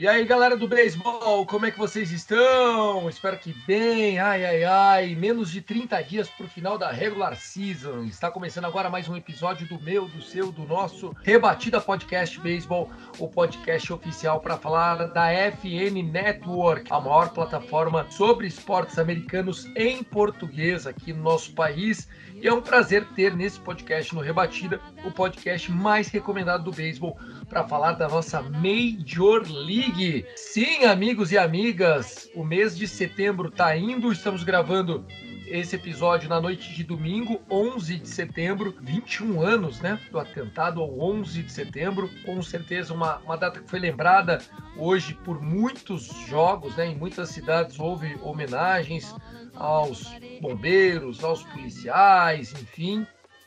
E aí, galera do beisebol, como é que vocês estão? Espero que bem. Ai, ai, ai. Menos de 30 dias para o final da regular season. Está começando agora mais um episódio do meu, do seu, do nosso Rebatida Podcast Beisebol, o podcast oficial para falar da FN Network, a maior plataforma sobre esportes americanos em português aqui no nosso país. E é um prazer ter nesse podcast no Rebatida o podcast mais recomendado do beisebol para falar da nossa Major League. Sim, amigos e amigas, o mês de setembro está indo, estamos gravando esse episódio na noite de domingo, 11 de setembro, 21 anos, né, do atentado ao 11 de setembro, com certeza uma, uma data que foi lembrada hoje por muitos jogos, né, em muitas cidades houve homenagens aos bombeiros, aos policiais, enfim,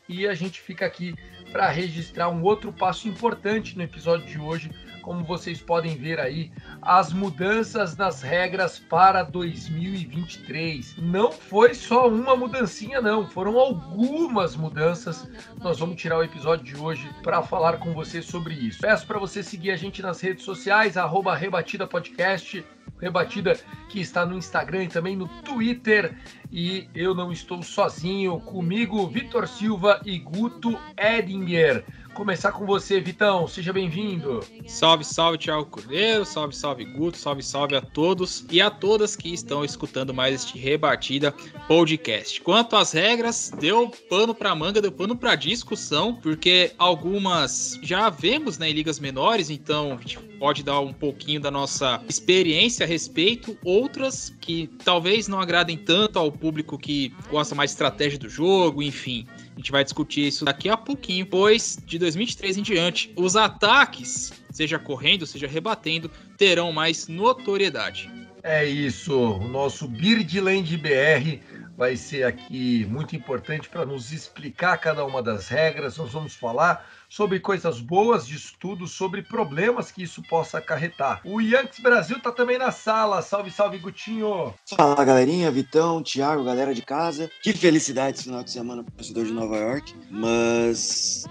e a gente fica aqui para registrar um outro passo importante no episódio de hoje, como vocês podem ver aí, as mudanças nas regras para 2023. Não foi só uma mudancinha, não, foram algumas mudanças. Nós vamos tirar o episódio de hoje para falar com você sobre isso. Peço para você seguir a gente nas redes sociais, arroba Rebatida Podcast, Rebatida que está no Instagram e também no Twitter. E eu não estou sozinho, comigo Vitor Silva e Guto Edinger. Começar com você, Vitão, seja bem-vindo. Salve, salve, Thiago Cordeiro, salve, salve, Guto, salve, salve a todos e a todas que estão escutando mais este Rebatida Podcast. Quanto às regras, deu pano para manga, deu pano para discussão, porque algumas já vemos né, em ligas menores, então a gente pode dar um pouquinho da nossa experiência a respeito, outras que talvez não agradem tanto ao público que gosta mais de estratégia do jogo, enfim. A gente vai discutir isso daqui a pouquinho, pois de 2023 em diante, os ataques, seja correndo, seja rebatendo, terão mais notoriedade. É isso, o nosso Birdland BR vai ser aqui muito importante para nos explicar cada uma das regras. Nós vamos falar sobre coisas boas de estudo, sobre problemas que isso possa acarretar. O Yankees Brasil tá também na sala. Salve, salve, Gutinho! Fala, galerinha, Vitão, Thiago, galera de casa. Que felicidade esse final de semana pro torcedor de Nova York. Mas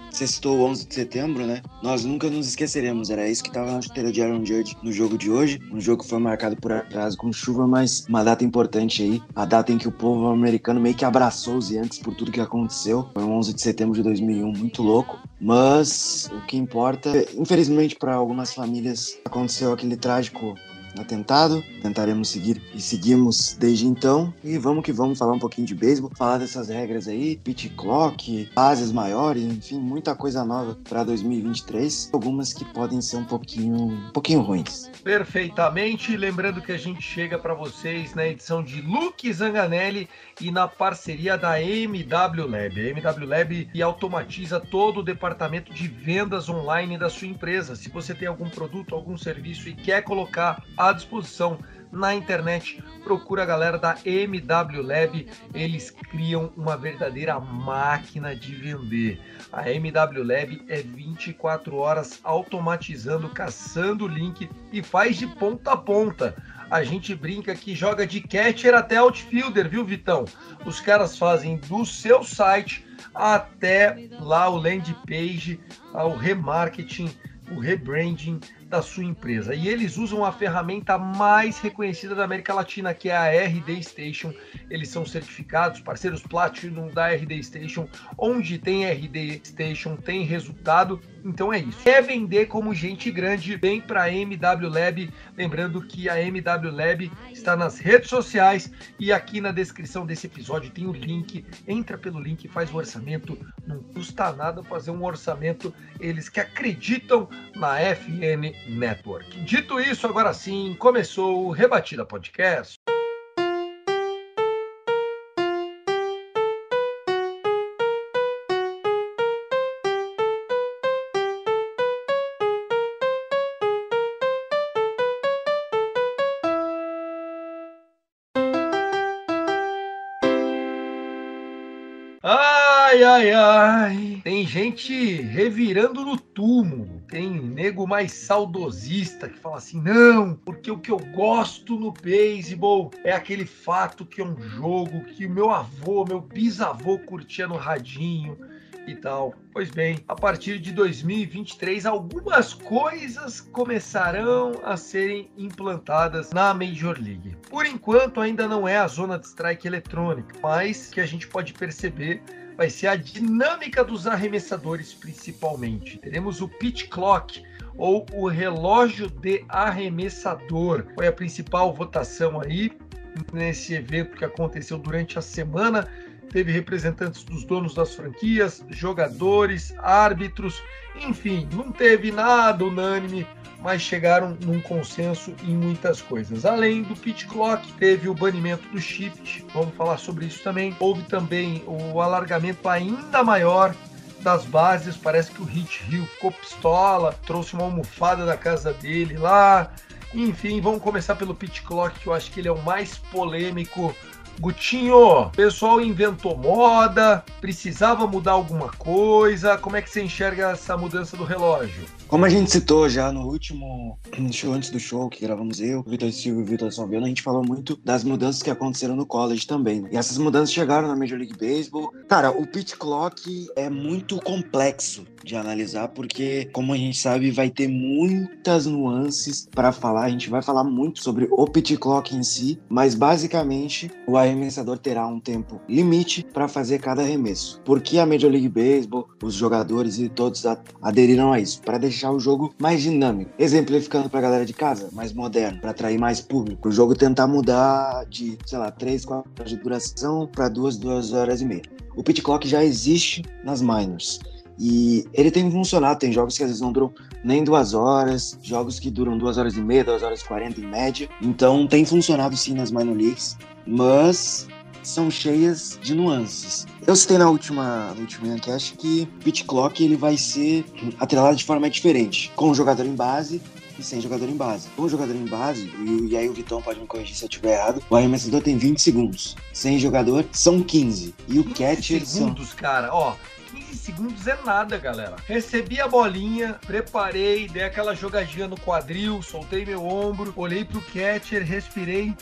o 11 de setembro, né? Nós nunca nos esqueceremos. Era isso que tava na chuteira de Aaron Judge no jogo de hoje. Um jogo que foi marcado por atraso com chuva, mas uma data importante aí. A data em que o povo americano meio que abraçou os Yankees por tudo que aconteceu. Foi o 11 de setembro de 2001, muito louco. Mas o que importa, infelizmente para algumas famílias, aconteceu aquele trágico atentado. Tentaremos seguir e seguimos desde então. E vamos que vamos falar um pouquinho de beisebol, falar dessas regras aí, pitch clock, bases maiores, enfim, muita coisa nova para 2023. Algumas que podem ser um pouquinho, um pouquinho ruins. Perfeitamente. Lembrando que a gente chega para vocês na edição de Luke Zanganelli e na parceria da MW Lab. A MW Lab automatiza todo o departamento de vendas online da sua empresa. Se você tem algum produto, algum serviço e quer colocar à disposição na internet, procura a galera da MW Lab, eles criam uma verdadeira máquina de vender. A MW Lab é 24 horas automatizando, caçando o link e faz de ponta a ponta. A gente brinca que joga de catcher até outfielder, viu, Vitão? Os caras fazem do seu site até lá o landing page, o remarketing, o rebranding da sua empresa. E eles usam a ferramenta mais reconhecida da América Latina, que é a RD Station. Eles são certificados, parceiros Platinum da RD Station. Onde tem RD Station, tem resultado. Então é isso. Quer vender como gente grande, vem para a MW Lab. Lembrando que a MW Lab está nas redes sociais e aqui na descrição desse episódio tem o link. Entra pelo link, faz o orçamento. Não custa nada fazer um orçamento. Eles que acreditam na FN Network. Dito isso, agora sim, começou o Rebatida Podcast. Ai, ai, ai. Tem gente revirando no túmulo tem nego mais saudosista que fala assim: não, porque o que eu gosto no beisebol é aquele fato que é um jogo que o meu avô, meu bisavô curtia no radinho e tal. Pois bem, a partir de 2023, algumas coisas começarão a serem implantadas na Major League. Por enquanto, ainda não é a zona de strike eletrônica, mas que a gente pode perceber vai ser a dinâmica dos arremessadores, principalmente. Teremos o pitch clock, ou o relógio de arremessador. Foi a principal votação aí nesse evento que aconteceu durante a semana teve representantes dos donos das franquias, jogadores, árbitros, enfim, não teve nada unânime, mas chegaram num consenso em muitas coisas. Além do pit clock, teve o banimento do shift, vamos falar sobre isso também. Houve também o alargamento ainda maior das bases, parece que o Hit Hill ficou pistola, trouxe uma almofada da casa dele lá. Enfim, vamos começar pelo pit clock, que eu acho que ele é o mais polêmico Gutinho, pessoal inventou moda, precisava mudar alguma coisa. Como é que você enxerga essa mudança do relógio? Como a gente citou já no último show antes do show que gravamos eu, Vitor Silva e Vitor Salviano, a gente falou muito das mudanças que aconteceram no college também. Né? E essas mudanças chegaram na Major League Baseball. Cara, o pitch clock é muito complexo de analisar porque, como a gente sabe, vai ter muitas nuances para falar. A gente vai falar muito sobre o pitch clock em si, mas basicamente o arremessador terá um tempo limite para fazer cada arremesso. Porque a Major League Baseball, os jogadores e todos aderiram a isso, para deixar o jogo mais dinâmico. Exemplificando pra galera de casa, mais moderno, para atrair mais público. O jogo tentar mudar de, sei lá, 3, 4 horas de duração para 2, 2 horas e meia. O pit clock já existe nas minors. E ele tem funcionado, tem jogos que às vezes não duram nem duas horas, jogos que duram duas horas e meia, duas horas e quarenta em média. Então tem funcionado sim nas minor leagues, mas são cheias de nuances. Eu citei na última, no último enquete que o pitch clock ele vai ser atrelado de forma diferente, com o jogador em base e sem jogador em base. Com o jogador em base, e, e aí o Vitão pode me corrigir se eu estiver errado, o arremessador tem 20 segundos. Sem jogador, são 15. E o catcher segundos, são... cara, ó. 15 segundos é nada, galera. Recebi a bolinha, preparei, dei aquela jogadinha no quadril, soltei meu ombro, olhei pro catcher, respirei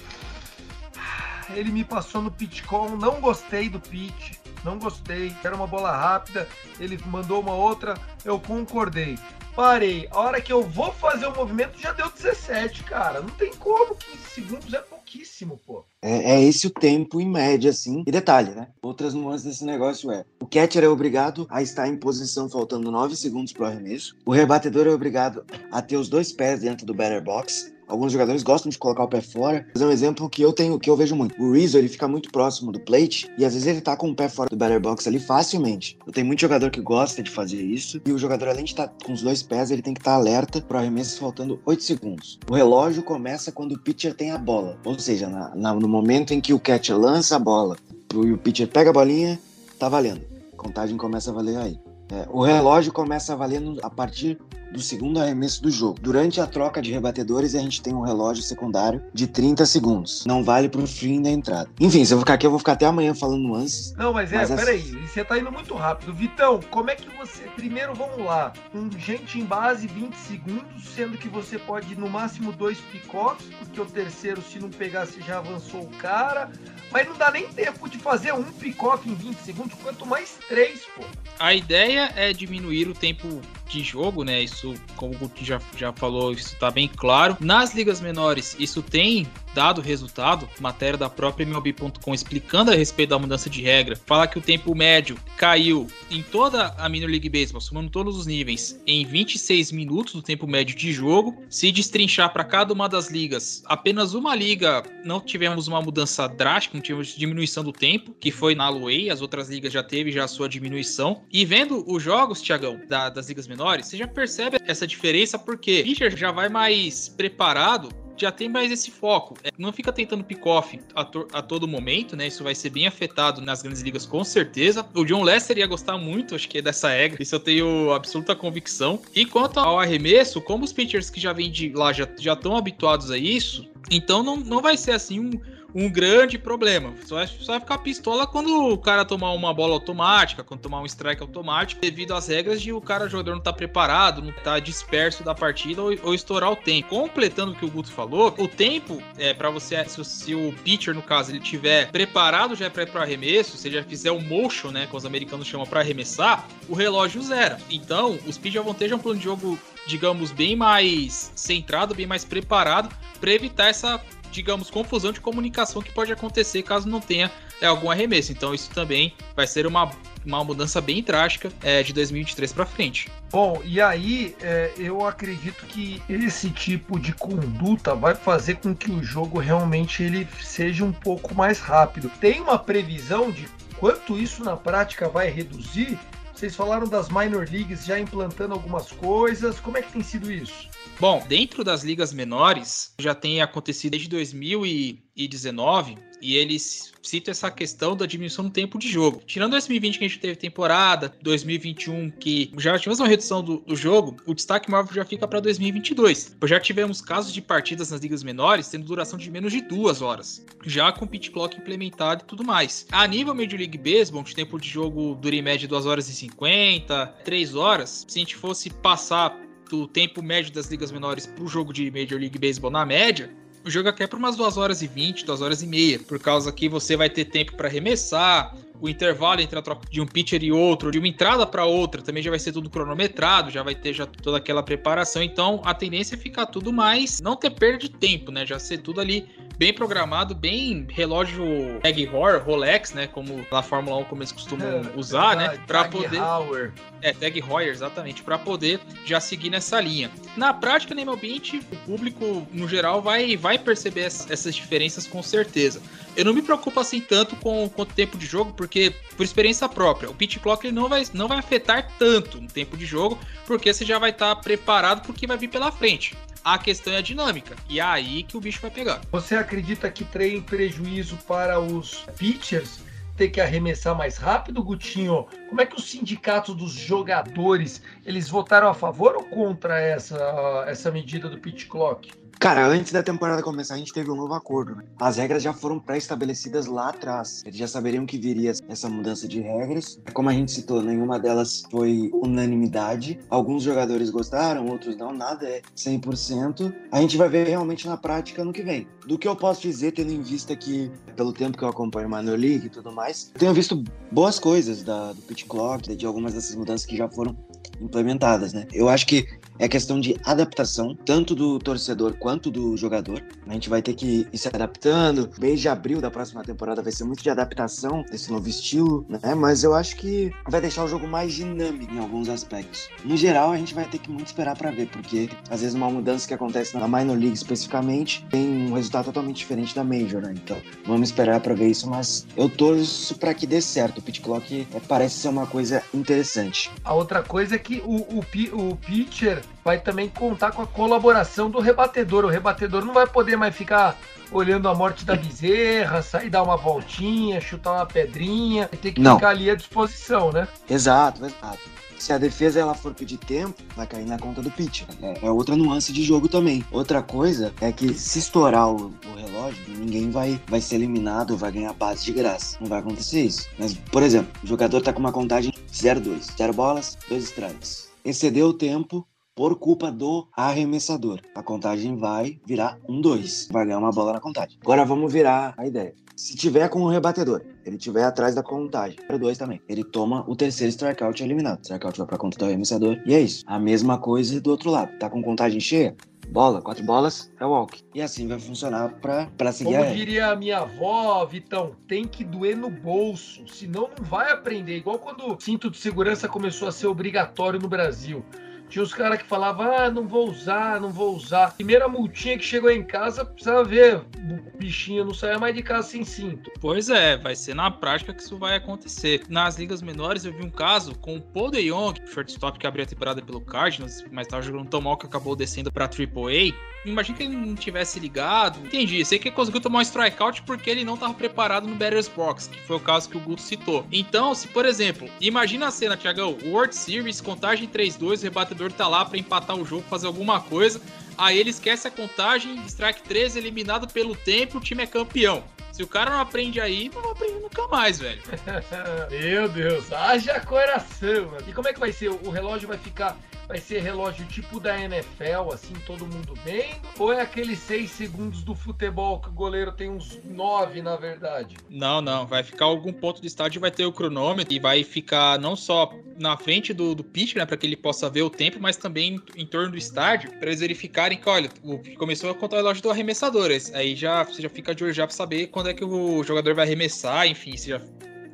ele me passou no pitch com, não gostei do pitch, não gostei, era uma bola rápida, ele mandou uma outra, eu concordei. Parei, a hora que eu vou fazer o movimento já deu 17, cara, não tem como, 15 segundos é pouquíssimo, pô. É, é, esse o tempo em média, assim. E detalhe, né? Outras nuances desse negócio é: o catcher é obrigado a estar em posição faltando 9 segundos pro arremesso. O rebatedor é obrigado a ter os dois pés dentro do batter box. Alguns jogadores gostam de colocar o pé fora. Vou fazer um exemplo que eu tenho, que eu vejo muito. O Rizzo, ele fica muito próximo do plate e às vezes ele tá com o pé fora do batter box ali facilmente. Eu tenho muito jogador que gosta de fazer isso e o jogador, além de estar tá com os dois pés, ele tem que estar tá alerta pro arremesso faltando 8 segundos. O relógio começa quando o pitcher tem a bola, ou seja, na, na, no momento em que o catcher lança a bola e o pitcher pega a bolinha, tá valendo. A contagem começa a valer aí. É, o relógio começa no, a partir do segundo arremesso do jogo. Durante a troca de rebatedores, a gente tem um relógio secundário de 30 segundos. Não vale pro fim da entrada. Enfim, se eu ficar aqui, eu vou ficar até amanhã falando nuances. Não, mas é, mas peraí, você tá indo muito rápido. Vitão, como é que você. Primeiro, vamos lá. Um gente em base, 20 segundos, sendo que você pode no máximo dois picotes, porque o terceiro, se não pegar, você já avançou o cara. Mas não dá nem tempo de fazer um picoque em 20 segundos, quanto mais três, pô. A ideia é diminuir o tempo de jogo, né? Isso, como o Guti já, já falou, isso tá bem claro. Nas ligas menores, isso tem dado resultado, matéria da própria MLB.com explicando a respeito da mudança de regra, fala que o tempo médio caiu em toda a Minor League Baseball, somando todos os níveis, em 26 minutos do tempo médio de jogo. Se destrinchar para cada uma das ligas, apenas uma liga não tivemos uma mudança drástica, não tivemos diminuição do tempo, que foi na Luei, as outras ligas já teve já a sua diminuição. E vendo os jogos, Tiagão, da, das ligas menores, você já percebe essa diferença porque o já vai mais preparado já tem mais esse foco. É, não fica tentando pick-off a, a, todo momento, né? Isso vai ser bem afetado nas grandes ligas, com certeza. O John Lester ia gostar muito, acho que é dessa regra. Isso eu tenho absoluta convicção. E quanto ao arremesso, como os pitchers que já vêm de lá já estão habituados a isso, então não, não vai ser assim um um grande problema. Só vai, só vai ficar pistola quando o cara tomar uma bola automática, quando tomar um strike automático, devido às regras de o cara jogador não tá preparado, não tá disperso da partida ou, ou estourar o tempo. Completando o que o Guto falou, o tempo é para você, se, se, o pitcher no caso ele tiver preparado já para arremesso, se ele já fizer o motion, né, que os americanos chamam para arremessar, o relógio zera. Então, os pitchers vão ter um plano de jogo digamos, bem mais centrado, bem mais preparado para evitar essa digamos, confusão de comunicação que pode acontecer caso não tenha é, algum arremesso. Então isso também vai ser uma, uma mudança bem drástica é, de 2023 para frente. Bom, e aí é, eu acredito que esse tipo de conduta vai fazer com que o jogo realmente ele seja um pouco mais rápido. Tem uma previsão de quanto isso na prática vai reduzir? Vocês falaram das minor leagues já implantando algumas coisas. Como é que tem sido isso? Bom, dentro das ligas menores, já tem acontecido desde 2019 e eles citam essa questão da diminuição do tempo de jogo. Tirando 2020 que a gente teve temporada, 2021 que já tivemos uma redução do, do jogo, o destaque maior já fica para 2022. Pois já tivemos casos de partidas nas ligas menores tendo duração de menos de duas horas, já com pit clock implementado e tudo mais. A nível Major League Baseball, o tempo de jogo dura em média 2 horas e 50, 3 horas, se a gente fosse passar do tempo médio das ligas menores para o jogo de Major League Baseball na média, o jogo aqui é por umas 2 horas e 20, 2 horas e meia, por causa que você vai ter tempo para arremessar, o intervalo entre a troca de um pitcher e outro, de uma entrada para outra, também já vai ser tudo cronometrado, já vai ter já toda aquela preparação. Então, a tendência é ficar tudo mais não ter perda de tempo, né? Já ser tudo ali bem programado, bem relógio Tag Horror, Rolex, né? Como na Fórmula 1 como eles costumam é, usar, né? Para poder. Heuer. É, Tag Heuer, exatamente, para poder já seguir nessa linha. Na prática, no ambiente, o público, no geral, vai, vai perceber essas diferenças com certeza. Eu não me preocupo assim tanto com, com o tempo de jogo, porque, por experiência própria, o pitch clock ele não, vai, não vai afetar tanto no tempo de jogo, porque você já vai estar tá preparado porque vai vir pela frente. A questão é a dinâmica. E é aí que o bicho vai pegar. Você acredita que tem prejuízo para os pitchers ter que arremessar mais rápido, Gutinho? Como é que os sindicatos dos jogadores, eles votaram a favor ou contra essa, essa medida do pitch clock? Cara, antes da temporada começar, a gente teve um novo acordo. Né? As regras já foram pré-estabelecidas lá atrás. Eles já saberiam que viria essa mudança de regras. Como a gente citou, nenhuma delas foi unanimidade. Alguns jogadores gostaram, outros não. Nada é 100%. A gente vai ver realmente na prática no que vem. Do que eu posso dizer, tendo em vista que, pelo tempo que eu acompanho o Minor League e tudo mais, tenho visto boas coisas da, do pitch clock, de algumas dessas mudanças que já foram implementadas, né? Eu acho que é questão de adaptação, tanto do torcedor quanto do jogador. A gente vai ter que ir se adaptando. Mês de abril da próxima temporada vai ser muito de adaptação desse novo estilo, né? Mas eu acho que vai deixar o jogo mais dinâmico em alguns aspectos. No geral, a gente vai ter que muito esperar para ver, porque às vezes uma mudança que acontece na minor league especificamente tem um resultado totalmente diferente da major, né? Então, vamos esperar para ver isso, mas eu torço para que dê certo. O pit clock é, parece ser uma coisa interessante. A outra coisa é que o, o, o pitcher vai também contar com a colaboração do rebatedor. O rebatedor não vai poder mais ficar olhando a morte da bezerra, sair dar uma voltinha, chutar uma pedrinha, tem que não. ficar ali à disposição, né? Exato, exato. Se a defesa ela for pedir tempo, vai cair na conta do pitcher. É, é outra nuance de jogo também. Outra coisa é que se estourar o, o relógio, ninguém vai, vai ser eliminado, vai ganhar base de graça. Não vai acontecer isso. Mas, por exemplo, o jogador tá com uma contagem 0-2. 0 bolas, 2 strikes. Excedeu o tempo, por culpa do arremessador. A contagem vai virar um 2. Vai ganhar uma bola na contagem. Agora vamos virar a ideia. Se tiver com o rebatedor, ele tiver atrás da contagem, para dois também, ele toma o terceiro strikeout eliminado. Strikeout vai para conta do arremessador e é isso. A mesma coisa do outro lado. Tá com contagem cheia? bola, quatro bolas, é walk. E assim vai funcionar pra, pra seguir Como a diria a minha avó, Vitão, tem que doer no bolso, senão não vai aprender. Igual quando o cinto de segurança começou a ser obrigatório no Brasil. Tinha os caras que falavam, ah, não vou usar, não vou usar. Primeira multinha que chegou em casa, precisava ver, o bichinho não saia mais de casa sem cinto. Pois é, vai ser na prática que isso vai acontecer. Nas ligas menores, eu vi um caso com o Paul de Jong, shortstop que abriu a temporada pelo Cardinals, mas estava jogando tão mal que acabou descendo pra AAA. Imagina que ele não tivesse ligado. Entendi, sei que ele conseguiu tomar um strikeout porque ele não estava preparado no Batter's Box, que foi o caso que o Guto citou. Então, se por exemplo, imagina a cena, Thiagão, World Series, contagem 3-2, rebatedor jogador tá lá para empatar o jogo, fazer alguma coisa. Aí ele esquece a contagem, strike 13, eliminado pelo tempo, o time é campeão. Se o cara não aprende aí, não vai aprender nunca mais, velho. Meu Deus, haja coração. mano. E como é que vai ser? O relógio vai ficar. Vai ser relógio tipo da NFL, assim, todo mundo vendo? Ou é aqueles 6 segundos do futebol que o goleiro tem uns 9, na verdade? Não, não. Vai ficar algum ponto do estádio, vai ter o cronômetro e vai ficar não só na frente do, do pitch, né, para que ele possa ver o tempo, mas também em, em torno do estádio, para eles verificarem que, olha, o, começou a contar o relógio do arremessador. Aí já você já fica de olho já para saber quando é que o jogador vai arremessar, enfim, já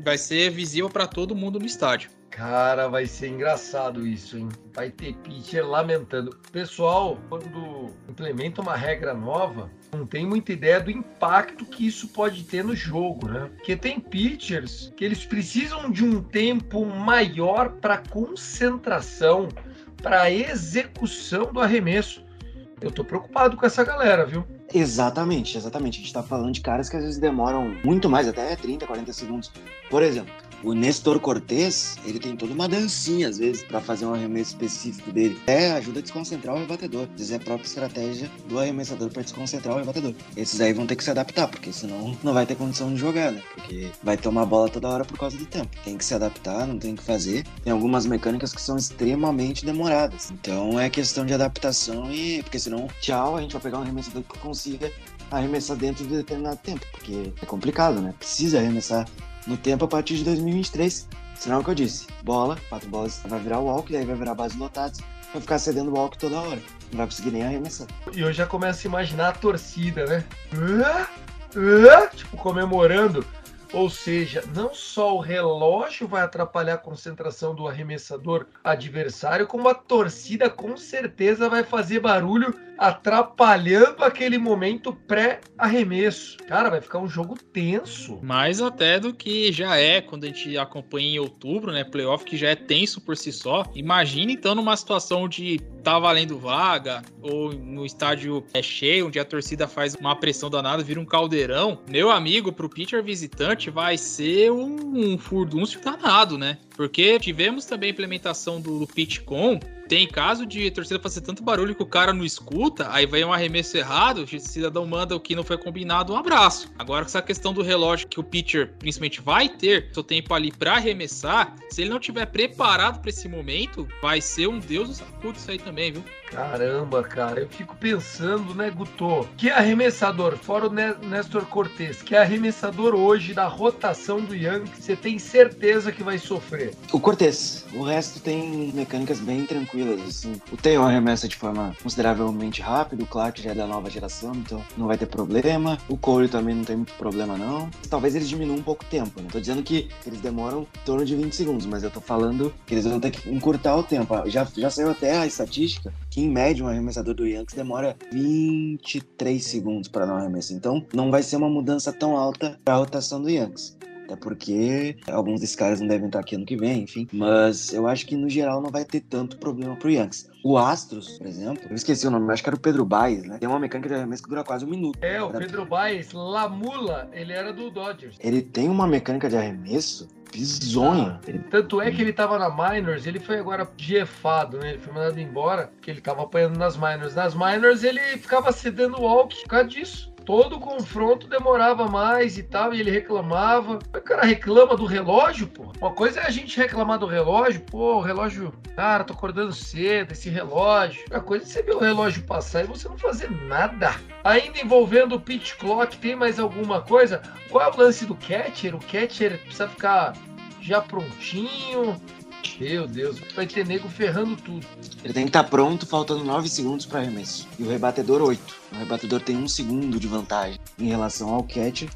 vai ser visível para todo mundo no estádio. Cara, vai ser engraçado isso, hein? Vai ter pitcher lamentando. Pessoal, quando implementa uma regra nova, não tem muita ideia do impacto que isso pode ter no jogo, né? Porque tem pitchers que eles precisam de um tempo maior para concentração, para execução do arremesso. Eu tô preocupado com essa galera, viu? Exatamente, exatamente. A gente tá falando de caras que às vezes demoram muito mais, até 30, 40 segundos. Por exemplo, o Nestor Cortez, ele tem toda uma dancinha, às vezes, pra fazer um arremesso específico dele. É, ajuda a desconcentrar o rebatedor. Vezes é a própria estratégia do arremessador pra desconcentrar o rebatedor. Esses aí vão ter que se adaptar, porque senão não vai ter condição de jogar, né? Porque vai tomar bola toda hora por causa do tempo. Tem que se adaptar, não tem o que fazer. Tem algumas mecânicas que são extremamente demoradas. Então é questão de adaptação e. Porque senão, tchau, a gente vai pegar um arremessador que consiga arremessar dentro de determinado tempo. Porque é complicado, né? Precisa arremessar no tempo a partir de 2023. Senão é o que eu disse. Bola, quatro bolas, vai virar walk, daí vai virar base lotados. Vai ficar cedendo walk toda hora. Não vai conseguir nem arremessar. E eu já começo a imaginar a torcida, né? Ah, ah, tipo, comemorando. Ou seja, não só o relógio vai atrapalhar a concentração do arremessador adversário, como a torcida com certeza vai fazer barulho atrapalhando aquele momento pré-arremesso. Cara, vai ficar um jogo tenso. Mais até do que já é quando a gente acompanha em outubro, né? Playoff que já é tenso por si só. Imagina então numa situação de tá valendo vaga, ou no estádio é cheio, onde a torcida faz uma pressão danada, vira um caldeirão. Meu amigo, pro pitcher visitante vai ser um, um furdúncio danado, né? Porque tivemos também a implementação do, do pitch com. Tem caso de torcida fazer tanto barulho que o cara não escuta, aí vai um arremesso errado, o cidadão manda o que não foi combinado, um abraço. Agora, com essa questão do relógio que o pitcher principalmente vai ter seu tempo ali para arremessar, se ele não tiver preparado para esse momento, vai ser um deus do sacudo isso aí também, viu? Caramba, cara, eu fico pensando, né, Guto? Que arremessador, fora o Néstor Cortez, que arremessador hoje da rotação do Yankees, você tem certeza que vai sofrer? O Cortez. O resto tem mecânicas bem tranquilas, assim. O Taylor arremessa de forma consideravelmente rápida, o Clark já é da nova geração, então não vai ter problema. O Cole também não tem muito problema, não. Talvez eles diminuam um pouco o tempo. Não tô dizendo que eles demoram em torno de 20 segundos, mas eu tô falando que eles vão ter que encurtar o tempo. Já, já saiu até a estatística que, em média, um arremessador do Yankees demora 23 segundos para dar um arremesso. Então, não vai ser uma mudança tão alta para a rotação do Yankees. Até porque alguns desses caras não devem estar aqui ano que vem, enfim. Mas eu acho que no geral não vai ter tanto problema pro Yankees. O Astros, por exemplo, eu esqueci o nome, acho que era o Pedro Baez, né? Tem uma mecânica de arremesso que dura quase um minuto. É, o Pedro Baez, Lamula, ele era do Dodgers. Ele tem uma mecânica de arremesso bizonha. Tanto é que ele tava na Minors, ele foi agora giefado, né? Ele foi mandado embora, porque ele tava apanhando nas Minors. Nas Minors ele ficava cedendo walk por causa disso. Todo confronto demorava mais e tal, e ele reclamava. O cara reclama do relógio, pô. Uma coisa é a gente reclamar do relógio, pô, o relógio, cara, tô acordando cedo, esse relógio. Outra coisa é você ver o relógio passar e você não fazer nada. Ainda envolvendo o pitch clock, tem mais alguma coisa? Qual é o lance do catcher? O catcher precisa ficar já prontinho. Meu Deus, vai ter nego ferrando tudo. Ele tem que estar pronto, faltando 9 segundos para arremesso. E o rebatedor, 8. O rebatedor tem um segundo de vantagem em relação ao catcher.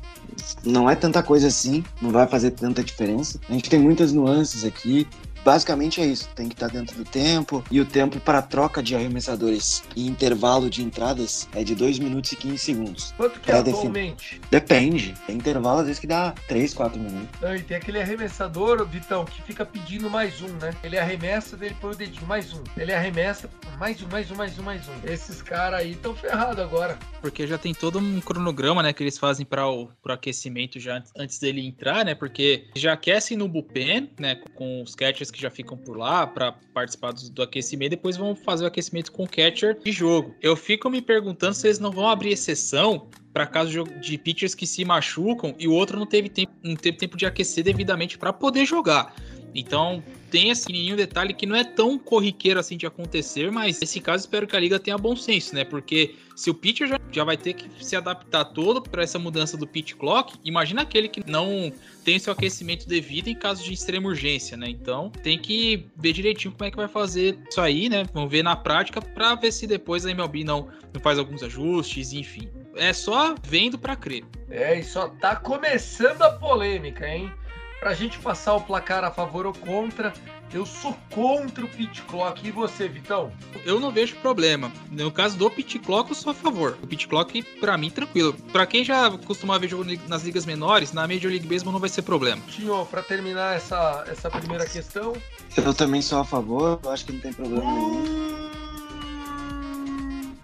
Não é tanta coisa assim, não vai fazer tanta diferença. A gente tem muitas nuances aqui. Basicamente é isso, tem que estar dentro do tempo. E o tempo para troca de arremessadores e intervalo de entradas é de 2 minutos e 15 segundos. Quanto que é atualmente? Depende. Tem intervalo às vezes que dá 3, 4 minutos. Ah, e tem aquele arremessador, Vitão, que fica pedindo mais um, né? Ele arremessa, dele põe o dedinho, mais um. Ele arremessa, mais um, mais um, mais um, mais um. Esses caras aí estão ferrados agora. Porque já tem todo um cronograma, né, que eles fazem para o pro aquecimento já antes dele entrar, né? Porque já aquecem no bullpen, né, com os catchers que já ficam por lá para participar do, do aquecimento, depois vão fazer o aquecimento com o catcher de jogo. Eu fico me perguntando se eles não vão abrir exceção para casos de, de pitchers que se machucam e o outro não teve tempo, não teve tempo de aquecer devidamente para poder jogar. Então, tem esse pequenininho detalhe que não é tão corriqueiro assim de acontecer, mas nesse caso espero que a liga tenha bom senso, né? Porque se o pitcher já, já vai ter que se adaptar todo para essa mudança do pitch clock, imagina aquele que não tem seu aquecimento devido em caso de extrema urgência, né? Então tem que ver direitinho como é que vai fazer isso aí, né? Vamos ver na prática para ver se depois a MLB não, não faz alguns ajustes, enfim. É só vendo para crer. É, e só tá começando a polêmica, hein? Pra gente passar o placar a favor ou contra, eu sou contra o pit clock. E você, Vitão? Eu não vejo problema. No caso do pit clock, eu sou a favor. O pit clock, pra mim, tranquilo. Pra quem já costumava ver jogo nas ligas menores, na Major League Baseball não vai ser problema. Tinho, pra terminar essa, essa primeira questão. Eu também sou a favor, eu acho que não tem problema nenhum.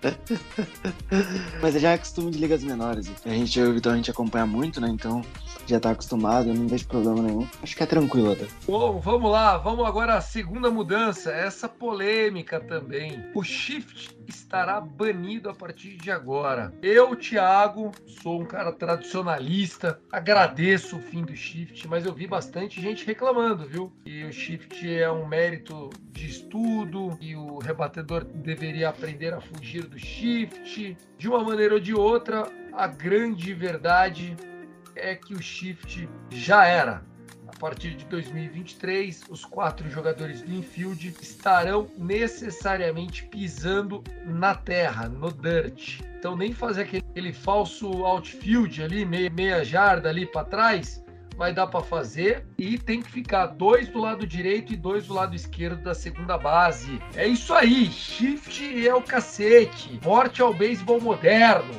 Mas já é costume de ligas menores. A gente, eu e o Vitão, a gente acompanha muito, né? Então já tá acostumado, não vejo problema nenhum. Acho que é tranquilo até. Bom, vamos lá, vamos agora à segunda mudança, essa polêmica também. O Shift estará banido a partir de agora. Eu, Thiago, sou um cara tradicionalista, agradeço o fim do Shift, mas eu vi bastante gente reclamando, viu? E o Shift é um mérito de estudo e o rebatedor deveria aprender a fugir do Shift. De uma maneira ou de outra, a grande verdade é que o shift já era. A partir de 2023, os quatro jogadores do infield estarão necessariamente pisando na terra, no dirt. Então nem fazer aquele, falso outfield ali, meia, meia jarda ali para trás, vai dar para fazer e tem que ficar dois do lado direito e dois do lado esquerdo da segunda base. É isso aí, shift é o cacete, morte ao beisebol moderno.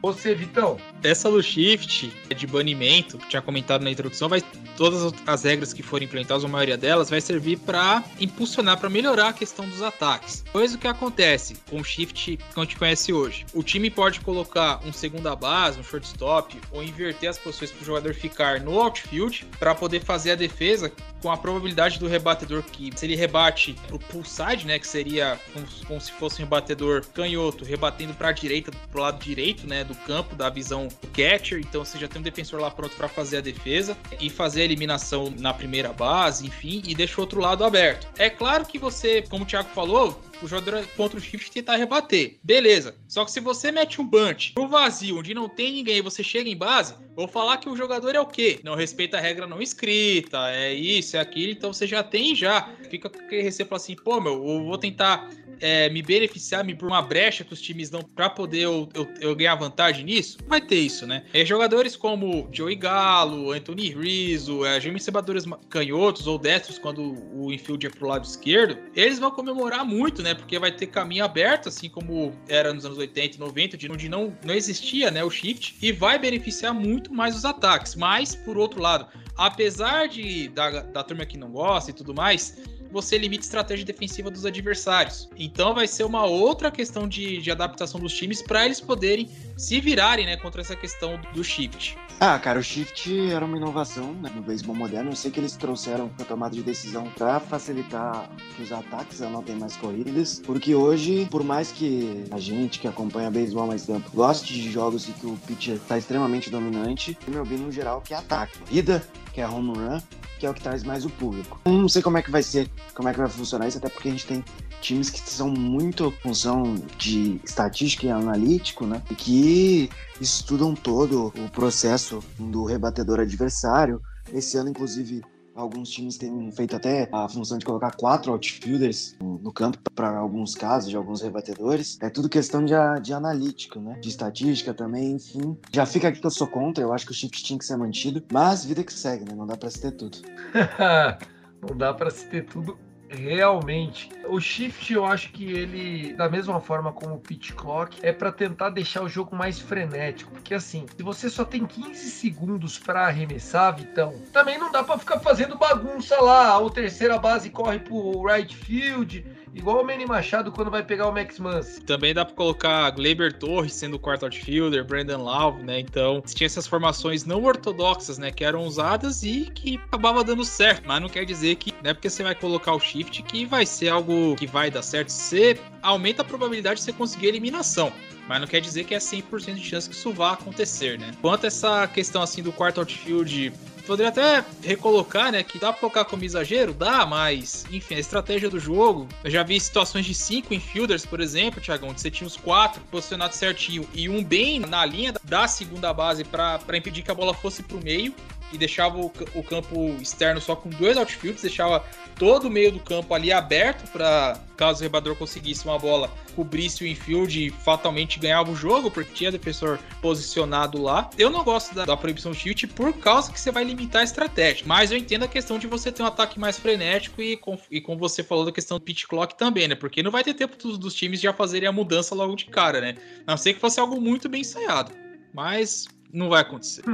Você, Vitão? Essa do shift de banimento, que tinha comentado na introdução, vai todas as regras que forem implementadas, a maioria delas, vai servir para impulsionar, para melhorar a questão dos ataques. Pois o que acontece com o shift que a gente conhece hoje? O time pode colocar um segunda base, um shortstop, ou inverter as posições para o jogador ficar no outfield para poder fazer a defesa com a probabilidade do rebatedor que, se ele rebate pro pull side, né, que seria como, se fosse um rebatedor canhoto, rebatendo para a direita, pro lado direito, né, do campo, da visão do catcher, então você já tem um defensor lá pronto para fazer a defesa e fazer a eliminação na primeira base, enfim, e deixa o outro lado aberto. É claro que você, como o Thiago falou, o jogador contra o shift tentar rebater. Beleza. Só que se você mete um bunch no vazio, onde não tem ninguém e você chega em base, vou falar que o jogador é o quê? Não respeita a regra não escrita, é isso, é aquilo, então você já tem já. Fica com aquele receio assim, pô, meu, eu vou tentar é, me beneficiar me por uma brecha que os times dão para poder eu, eu, eu, ganhar vantagem nisso? Vai ter isso, né? É, jogadores como Joey Galo, Anthony Rizzo, é, James Sebadores canhotos ou destros quando o infield é pro lado esquerdo, eles vão comemorar muito, né? Porque vai ter caminho aberto, assim como era nos anos 80 e 90, de onde não, não existia né, o shift, e vai beneficiar muito mais os ataques. Mas, por outro lado, apesar de da, da turma que não gosta e tudo mais, você limita a estratégia defensiva dos adversários. Então vai ser uma outra questão de, de adaptação dos times para eles poderem se virarem né, contra essa questão do shift. Ah, cara, o shift era uma inovação né, no beisebol moderno. Eu sei que eles trouxeram a tomada de decisão para facilitar que os ataques anotem mais corridas, porque hoje, por mais que a gente que acompanha beisebol mais tempo goste de jogos em que o pitcher está extremamente dominante, o meu bem no geral que é ataque. Corrida, que é home run, que é o que traz mais o público. Não sei como é que vai ser, como é que vai funcionar isso, até porque a gente tem times que são muito função de estatística e analítico, né? E que estudam todo o processo do rebatedor adversário. Esse ano, inclusive, alguns times têm feito até a função de colocar quatro outfielders no campo para alguns casos de alguns rebatedores. É tudo questão de, de analítico, né? De estatística também, enfim. Já fica aqui que eu sou contra, eu acho que o shift tinha que ser mantido, mas vida que segue, né? Não dá para se ter tudo. Não dá para se ter tudo realmente. O shift, eu acho que ele, da mesma forma como o pitch clock, é para tentar deixar o jogo mais frenético. Porque assim, se você só tem 15 segundos para arremessar, Vitão, também não dá para ficar fazendo bagunça lá. O terceira base corre pro right field Igual o Manny Machado quando vai pegar o Max Muncy. Também dá pra colocar Gleiber Torres sendo o quarto outfielder, Brandon Lau, né? Então, tinha essas formações não ortodoxas, né? Que eram usadas e que acabava dando certo. Mas não quer dizer que não é porque você vai colocar o shift que vai ser algo que vai dar certo. Você aumenta a probabilidade de você conseguir a eliminação. Mas não quer dizer que é 100% de chance que isso vá acontecer, né? Quanto a essa questão assim do quarto outfield Poderia até recolocar, né? Que dá pra colocar como exagero? Dá, mas, enfim, a estratégia do jogo. Eu já vi situações de cinco infielders, por exemplo, Thiagão, onde você tinha os quatro posicionados certinho e um bem na linha da segunda base para impedir que a bola fosse pro meio e deixava o, o, campo externo só com dois outfields, deixava todo o meio do campo ali aberto para caso o rebador conseguisse uma bola, cobrisse o infield e fatalmente ganhava o jogo, porque tinha defensor posicionado lá. Eu não gosto da, da proibição shift por causa que você vai limitar a estratégia, mas eu entendo a questão de você ter um ataque mais frenético e, com, e como você falou da questão do pitch clock também, né? Porque não vai ter tempo dos, dos times já fazerem a mudança logo de cara, né? A não ser que fosse algo muito bem ensaiado, mas não vai acontecer.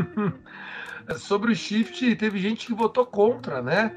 Sobre o shift, teve gente que votou contra, né?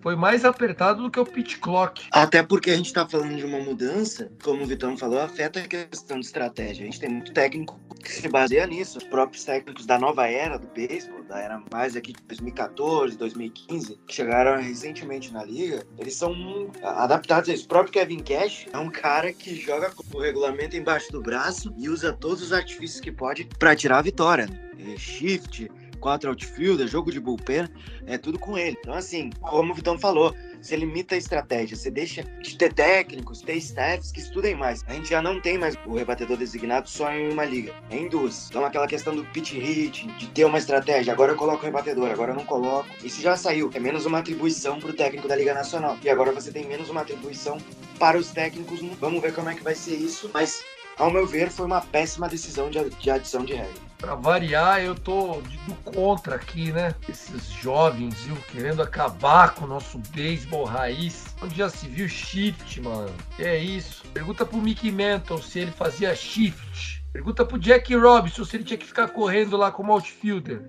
Foi mais apertado do que o pitch clock. Até porque a gente tá falando de uma mudança, como o Vitão falou, afeta a questão de estratégia. A gente tem muito técnico que se baseia nisso. Os próprios técnicos da nova era do beisebol, da era mais aqui de 2014, 2015, que chegaram recentemente na liga, eles são adaptados a isso. O próprio Kevin Cash é um cara que joga com o regulamento embaixo do braço e usa todos os artifícios que pode para tirar a vitória. É shift, quatro outfielder, jogo de bullpen, é tudo com ele. Então, assim, como o Vitão falou, você limita a estratégia, você deixa de ter técnicos, ter staffs que estudem mais. A gente já não tem mais o rebatedor designado só em uma liga, é em duas. Então aquela questão do pitch hit, de ter uma estratégia, agora eu coloco o rebatedor, agora eu não coloco. Isso já saiu, é menos uma atribuição para o técnico da Liga Nacional. E agora você tem menos uma atribuição para os técnicos. Vamos ver como é que vai ser isso, mas ao meu ver, foi uma péssima decisão de, de adição de regra. Para variar, eu tô do contra aqui, né? Esses jovens, viu, querendo acabar com o nosso beisebol raiz. Onde já se viu shift, mano? Que é isso? Pergunta pro Mickey Mantle se ele fazia shift. Pergunta pro Jack Robinson se ele tinha que ficar correndo lá como outfielder.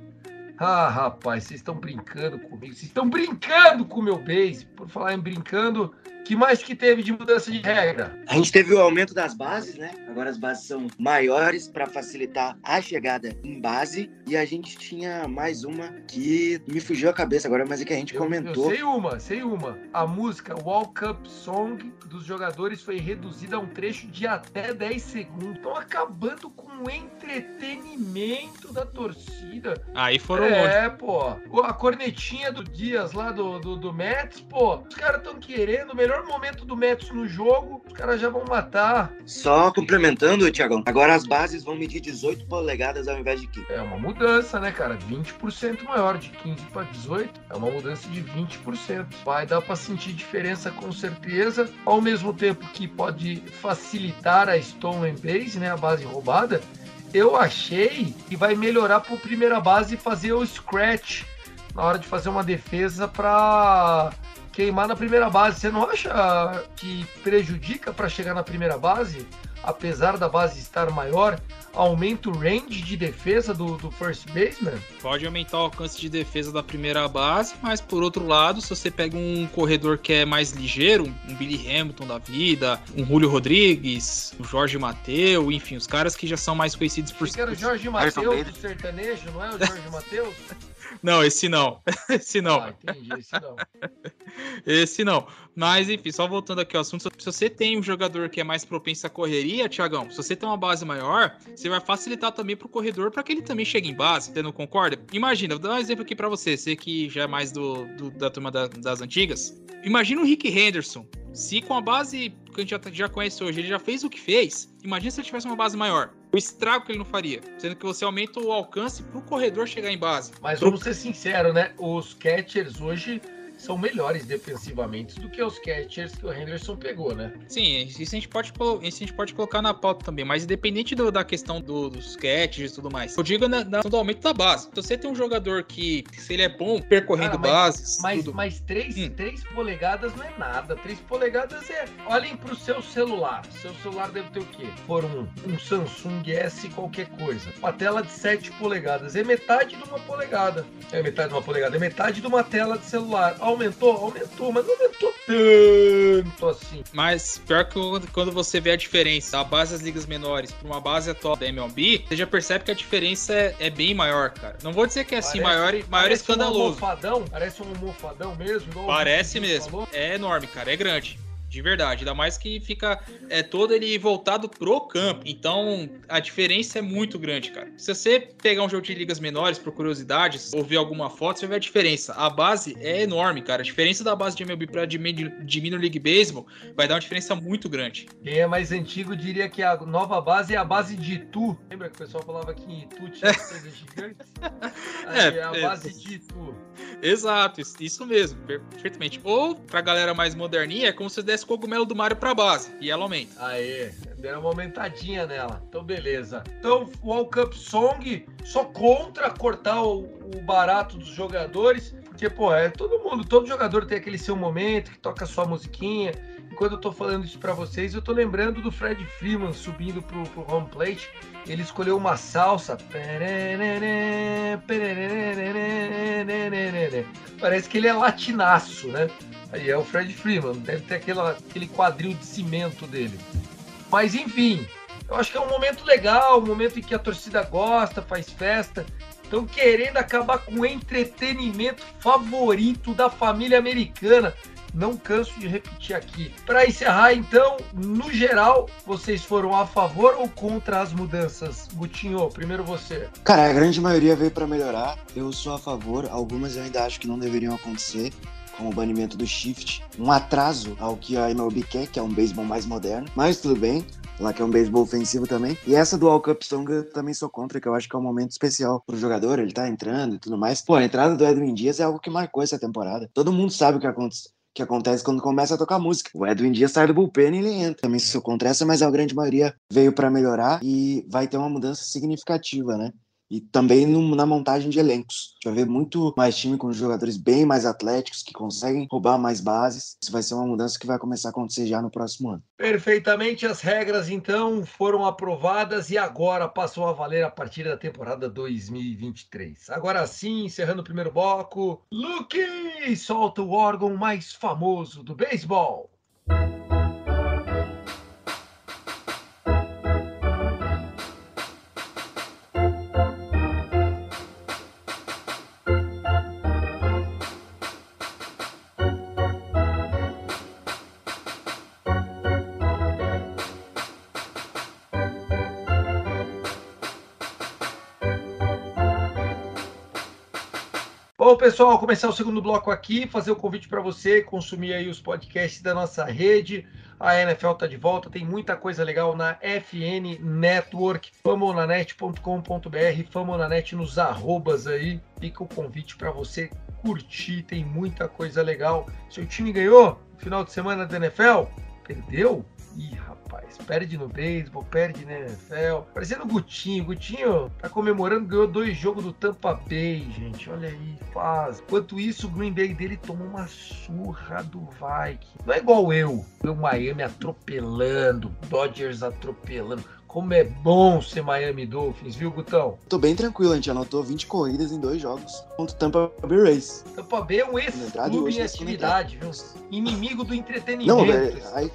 Ah, rapaz, vocês estão brincando comigo. Vocês estão brincando com o meu base. Por falar em brincando, que mais que teve de mudança de regra? A gente teve o aumento das bases, né? Agora as bases são maiores para facilitar a chegada em base. E a gente tinha mais uma que me fugiu a cabeça agora, mas é que a gente eu, comentou. Eu sei uma, sei uma. A música Walk Up Song dos jogadores foi reduzida a um trecho de até 10 segundos. Estão acabando com o entretenimento da torcida. Aí foram É, longe. pô. A cornetinha do Dias lá do, do, do Mets, pô. Os caras estão querendo melhor melhor momento do Mets no jogo, os caras já vão matar. Só complementando, Tiagão, agora as bases vão medir 18 polegadas ao invés de 15. É uma mudança, né, cara? 20% maior, de 15 para 18. É uma mudança de 20%. Vai dar para sentir diferença com certeza, ao mesmo tempo que pode facilitar a Stolen Base, né, a base roubada. Eu achei que vai melhorar para primeira base fazer o scratch na hora de fazer uma defesa para queimar na primeira base. Você não acha que prejudica para chegar na primeira base? Apesar da base estar maior, aumenta o range de defesa do, do first baseman? Pode aumentar o alcance de defesa da primeira base, mas por outro lado, se você pega um corredor que é mais ligeiro, um Billy Hamilton da vida, um Julio Rodrigues, o Jorge Mateu, enfim, os caras que já são mais conhecidos por. Você quer o Jorge Mateus do sertanejo, não é o Jorge Mateus? Não, esse não. Esse não. Ah, entendi, esse não. esse não. Mas, enfim, só voltando aqui ao assunto, se você tem um jogador que é mais propenso à correria, Tiagão, se você tem uma base maior, você vai facilitar também pro corredor para que ele também chegue em base, você não concorda? Imagina, vou dar um exemplo aqui para você, você que já é mais do, do da turma da, das antigas. Imagina o Rick Henderson, se com a base que a gente já, já conhece hoje, ele já fez o que fez, imagina se ele tivesse uma base maior. O estrago que ele não faria. Sendo que você aumenta o alcance pro corredor chegar em base. Mas vamos ser sinceros, né? Os catchers hoje são melhores defensivamente do que os catchers que o Henderson pegou, né? Sim, isso a gente pode, isso a gente pode colocar na pauta também, mas independente do, da questão do, dos catchers e tudo mais, eu digo na, na, do aumento da base. Se você tem um jogador que, se ele é bom percorrendo Cara, mas, bases. Mas, tudo... mas 3, hum. polegadas não é nada. 3 polegadas é. Olhem pro seu celular. Seu celular deve ter o quê? For um, um Samsung S qualquer coisa. Uma tela de 7 polegadas. É metade de uma polegada. É metade de uma polegada. É metade de uma tela de celular aumentou? Aumentou, mas não aumentou tanto assim. Mas pior que quando- você vê a diferença da base das ligas menores para uma base atual da MLB, você já percebe que a diferença é, é bem maior, cara. Não vou dizer que é assim, Parece- maior, maior parece Um escandaloso. almofadão, parece um almofadão mesmo. Parece mesmo. falou. É enorme, cara. É grande. De verdade. Ainda mais que fica é, todo ele voltado pro campo. Então, a diferença é muito grande, cara. Se você pegar um jogo de ligas menores, por curiosidades, ou ver alguma foto, você vai ver a diferença. A base é enorme, cara. A diferença da base de MLB pra de, de Minor League Baseball vai dar uma diferença muito grande. Quem é mais antigo diria que a nova base é a base de Itu. Lembra que o pessoal falava que em Itu tinha coisas gigantes? Aí, É, a é. base de Itu. Exato, isso, mesmo, per- perfeitamente. Ou, pra galera mais moderninha, é como se desse cogumelo do Mario pra base, e ela aumenta. Aê, deram uma aumentadinha nela. Então, beleza. Então, World Cup Song, só contra cortar o, o barato dos jogadores. Porque, pô, é todo mundo, todo jogador tem aquele seu momento que toca a sua musiquinha. Enquanto eu tô falando isso pra vocês, eu tô lembrando do Fred Freeman subindo pro, pro home plate. Ele escolheu uma salsa. Parece que ele é latinaço, né? Aí é o Fred Freeman, deve ter aquela, aquele quadril de cimento dele. Mas enfim, eu acho que é um momento legal, um momento em que a torcida gosta, faz festa. Estão querendo acabar com o entretenimento favorito da família americana. Não canso de repetir aqui. Para encerrar, então, no geral, vocês foram a favor ou contra as mudanças? Gutinho, primeiro você. Cara, a grande maioria veio pra melhorar. Eu sou a favor. Algumas eu ainda acho que não deveriam acontecer, como o banimento do shift, um atraso ao que a MLB quer, que é um beisebol mais moderno. Mas tudo bem. Lá que é um beisebol ofensivo também. E essa do All Cup Song eu também sou contra, que eu acho que é um momento especial pro jogador. Ele tá entrando e tudo mais. Pô, a entrada do Edwin Dias é algo que marcou essa temporada. Todo mundo sabe o que aconteceu que acontece quando começa a tocar música. O Edwin Dias sai do bullpen e ele entra. Também sou contra essa, mas a grande maioria veio para melhorar e vai ter uma mudança significativa, né? E também no- na montagem de elencos. A gente vai ver muito mais time com jogadores bem mais atléticos, que conseguem roubar mais bases. Isso vai ser uma mudança que vai começar a acontecer já no próximo ano. Perfeitamente, as regras então foram aprovadas e agora passam a valer a partir da temporada 2023. Agora sim, encerrando o primeiro bloco, Luke solta o órgão mais famoso do beisebol. Pessoal, começar o segundo bloco aqui, fazer o convite para você consumir aí os podcasts da nossa rede. A NFL tá de volta, tem muita coisa legal na FN Network, famonanet.com.br, famonanet nos arrobas aí. Fica o convite para você curtir, tem muita coisa legal. Seu time ganhou no final de semana da NFL? Perdeu? Ih, rapaz, perde no beisebol, perde na NFL. Parecendo o Gutinho. Gutinho tá comemorando, ganhou dois jogos do Tampa Bay, gente. Olha aí, faz. Enquanto isso, o Green Bay dele tomou uma surra do Vikings. Não é igual eu, o Miami atropelando, Dodgers atropelando. Como é bom ser Miami Dolphins, viu, Gutão? Tô bem tranquilo, a gente anotou 20 corridas em dois jogos contra o Tampa Bay Rays. Tampa Bay é um ex-clube em segunda atividade, viu? Inimigo do entretenimento. Não, velho, esse aí-.